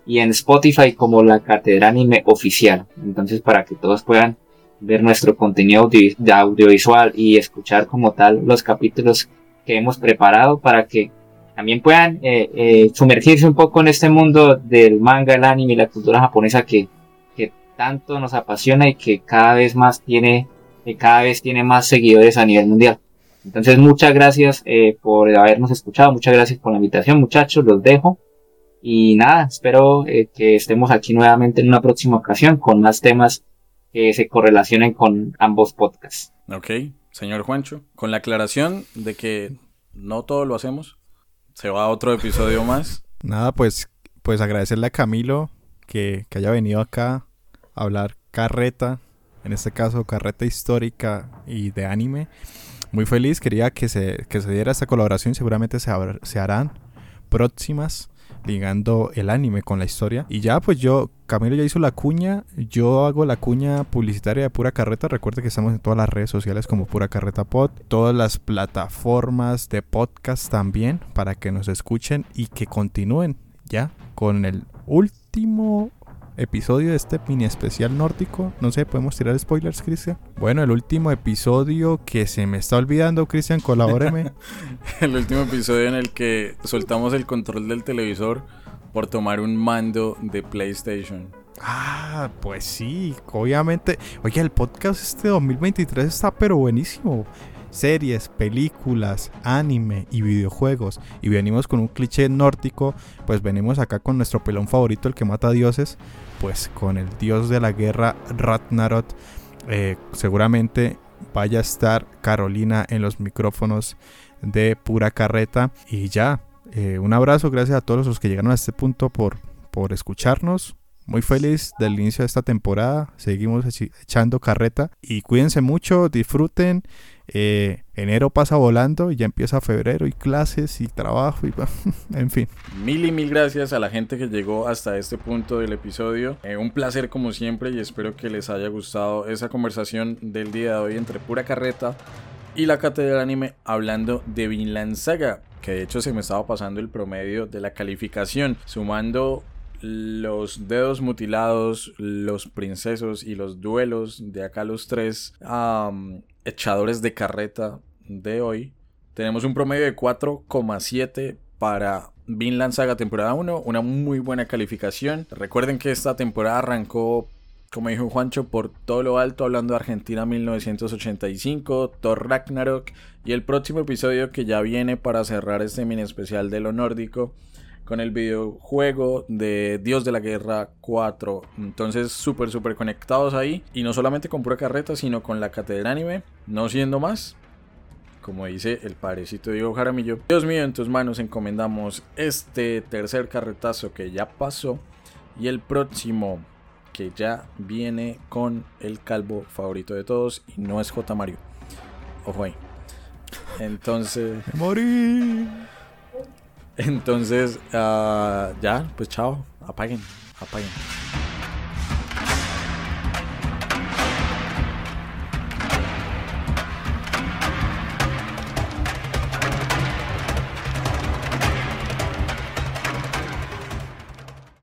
y en Spotify como la Catedral Anime Oficial. Entonces, para que todos puedan ver nuestro contenido audiovisual y escuchar como tal los capítulos que hemos preparado para que también puedan eh, eh, sumergirse un poco en este mundo del manga, el anime y la cultura japonesa que, que tanto nos apasiona y que cada vez más tiene, que cada vez tiene más seguidores a nivel mundial. Entonces muchas gracias eh, por habernos escuchado, muchas gracias por la invitación muchachos, los dejo y nada, espero eh, que estemos aquí nuevamente en una próxima ocasión con más temas que se correlacionen con ambos podcasts. Ok, señor Juancho, con la aclaración de que no todo lo hacemos. Se va a otro episodio más. Nada, pues, pues agradecerle a Camilo que, que haya venido acá a hablar carreta, en este caso carreta histórica y de anime. Muy feliz, quería que se, que se diera esta colaboración, seguramente se, se harán próximas. Ligando el anime con la historia. Y ya, pues yo, Camilo ya hizo la cuña, yo hago la cuña publicitaria de Pura Carreta. Recuerde que estamos en todas las redes sociales como Pura Carreta Pod, todas las plataformas de podcast también, para que nos escuchen y que continúen ya con el último episodio de este mini especial nórdico. No sé, podemos tirar spoilers, Cristian. Bueno, el último episodio que se me está olvidando, Cristian, colabóreme. el último episodio en el que soltamos el control del televisor por tomar un mando de PlayStation. Ah, pues sí, obviamente. Oye, el podcast este 2023 está pero buenísimo series, películas, anime y videojuegos y venimos con un cliché nórdico, pues venimos acá con nuestro pelón favorito, el que mata dioses, pues con el dios de la guerra Ratnarot. Eh, seguramente vaya a estar Carolina en los micrófonos de pura carreta y ya. Eh, un abrazo, gracias a todos los que llegaron a este punto por, por escucharnos. Muy feliz del inicio de esta temporada. Seguimos echando carreta. Y cuídense mucho, disfruten. Eh, enero pasa volando y ya empieza febrero y clases y trabajo y en fin. Mil y mil gracias a la gente que llegó hasta este punto del episodio. Eh, un placer como siempre y espero que les haya gustado esa conversación del día de hoy entre pura carreta y la cátedra anime hablando de Vinland Saga. Que de hecho se me estaba pasando el promedio de la calificación, sumando los dedos mutilados, los princesos y los duelos de acá los tres echadores de carreta de hoy. Tenemos un promedio de 4,7 para Vinland Saga temporada 1, una muy buena calificación. Recuerden que esta temporada arrancó, como dijo Juancho, por todo lo alto, hablando de Argentina 1985, Thor Ragnarok y el próximo episodio que ya viene para cerrar este mini especial de lo nórdico con el videojuego de Dios de la Guerra 4. Entonces, súper, súper conectados ahí. Y no solamente con pura carreta, sino con la catedral anime. No siendo más, como dice el parecito Diego Jaramillo. Dios mío, en tus manos encomendamos este tercer carretazo que ya pasó. Y el próximo que ya viene con el calvo favorito de todos. Y no es J. Mario. Ojo ahí. Entonces. Morí. Entonces, uh, ya, pues chao, apaguen, apaguen.